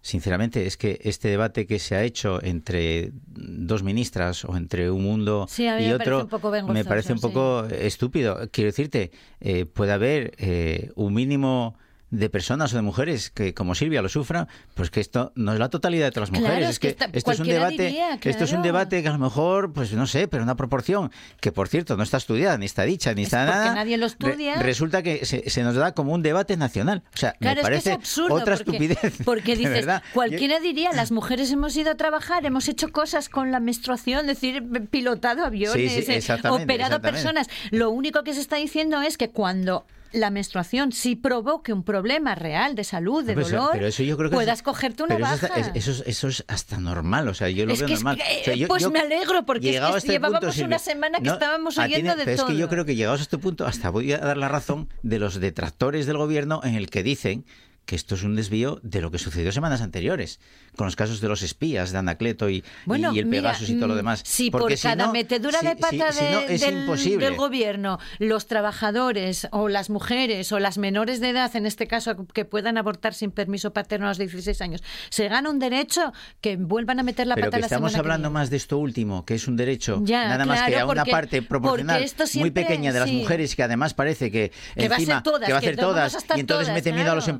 sinceramente es que este debate que se ha hecho entre dos ministras o entre un mundo Sí, y me parece otro un poco me parece un sí. poco estúpido. Quiero decirte, eh, puede haber eh, un mínimo de personas o de mujeres que como Silvia lo sufran, pues que esto no es la totalidad de todas las Claro, mujeres, es que esta- esto es un debate, diría, esto es un debate que a lo mejor, pues no sé, pero una proporción que por cierto no está estudiada, ni está dicha, ni Es está nada. nadie lo re- estudia. resulta que se, se nos da como un debate nacional. O sea, Claro, me es parece que es absurdo. otra porque, estupidez. Porque dices, verdad. cualquiera diría, las mujeres hemos ido a trabajar, hemos hecho cosas con la menstruación, es decir, pilotado aviones, Sí, sí, eh, operado personas. Lo único que se está diciendo es que cuando la menstruación sí provoque un problema real de salud, de Pero eso- dolor, pero eso yo creo que puedas es- cogerte una pero eso, baja. está- es- eso, es- eso es hasta normal, o sea, yo lo Es veo que normal. que, O sea, yo- pues yo- me alegro, porque es que este llevábamos punto, una semana que no, estábamos ti oyendo no- de pero todo. es que yo creo que llegados a este punto, hasta voy a dar la razón de los detractores del gobierno en el que dicen que esto es un desvío de lo que sucedió semanas anteriores, con los casos de los espías, de Anacleto y, Bueno, y el mira, Pegasus y todo lo mm, demás. Si Porque por si cada no- metedura si- de pata de- no, es del, imposible. del gobierno, los trabajadores o las mujeres o las menores de edad, en este caso, que puedan abortar sin permiso paterno a los 16 años, se gana un derecho que vuelvan a meter la Pero pata que la estamos semana hablando más de esto último, que es un derecho Ya, nada más que a una parte proporcional muy pequeña de las sí. mujeres que además parece que, Que va a ser encima todas, que va a hacer todas y entonces todas, mete miedo a los claro.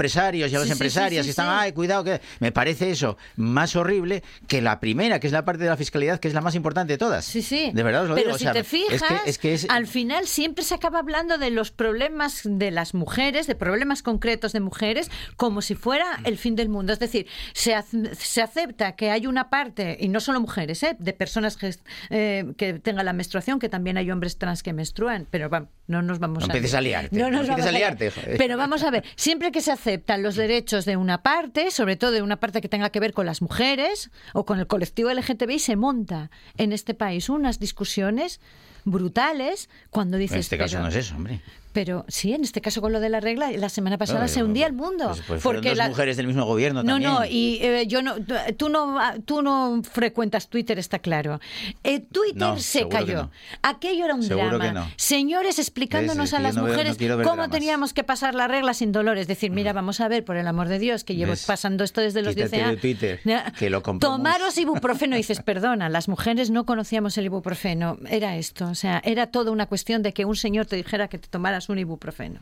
Empresarios y a las Sí, empresarias sí, que están, ay, cuidado que me parece eso más horrible que la primera, que es la parte de la fiscalidad que es la más importante de todas. Sí, sí. De verdad os lo Pero digo, o si sea, te es fijas, que- es que es- al final siempre se acaba hablando de los problemas de las mujeres, de problemas concretos de mujeres, como si fuera el fin del mundo. Es decir, se, se acepta que hay una parte, y no solo mujeres, ¿eh? de personas que, eh, que tengan la menstruación, que también hay hombres trans que menstruen, pero va, no nos vamos No a... empieces a liarte, No no nos empieces vamos a liar. liarte, joder. Pero vamos a ver, siempre que se aceptan los derechos de una parte, sobre todo de una parte que tenga que ver con las mujeres o con el colectivo LGTBI, se monta en este país unas discusiones brutales cuando dices... en este caso pero- no es eso, hombre. Pero sí, en este caso con lo de la regla, la semana pasada se hundía el mundo. Pues, pues porque dos la- mujeres del mismo gobierno no, también. no, y eh, yo no, tú no, tú no frecuentas Twitter, está claro. Eh, Twitter No, se cayó. Aquello era un Seguro drama. Señores explicándonos Ves, a las veo- mujeres cómo dramas. teníamos que pasar la regla sin dolor. Es decir, mira, vamos a ver, por el amor de Dios, que llevo ¿Ves? pasando esto desde los Quítate 10 años. Twitter, que lo compramos. Tomaros ibuprofeno. Y dices, perdona, las mujeres no conocíamos el ibuprofeno. Era esto. O sea, era toda una cuestión de que un señor te dijera que te tomaras un ibuprofeno.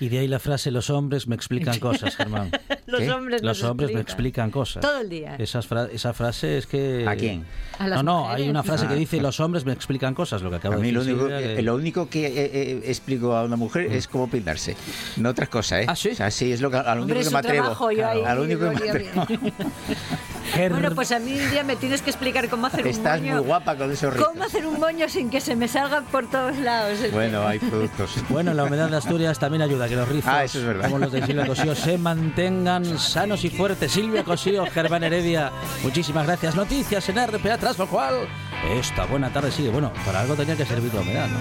Y de ahí la frase, los hombres me explican cosas, Germán. Los ¿Qué? hombres Los hombres me explican cosas. Todo el día. Esas fra- esa frase es que... ¿A quién? A no, no, mujeres. hay una frase que Ah. dice los hombres me explican cosas, lo que acabo A mí de lo decir. único, Silvia, eh, que- lo único que eh, eh, explico a una mujer es cómo peinarse. No otra cosa, ¿eh? ¿Ah, sí? O sea, sí, es lo que, a lo Hombre, único que me atrevo. trabajo, yo ahí a lo único que me atrevo. Bueno, pues a mí un día me tienes que explicar cómo hacer Estás un moño. muy guapa con esos rizos. ¿Cómo hacer un moño sin que se me salga por todos lados? Bueno, hay productos. Bueno, la humedad de Asturias también ayuda a que los rizos, Ah, eso es verdad. como los de Silvia Cosío, se mantengan sanos y fuertes. Silvia Cosío, Germán Heredia, muchísimas gracias. Noticias en RPA, tras lo cual esta buena tarde sigue. Bueno, para algo tenía que servir la humedad, ¿no?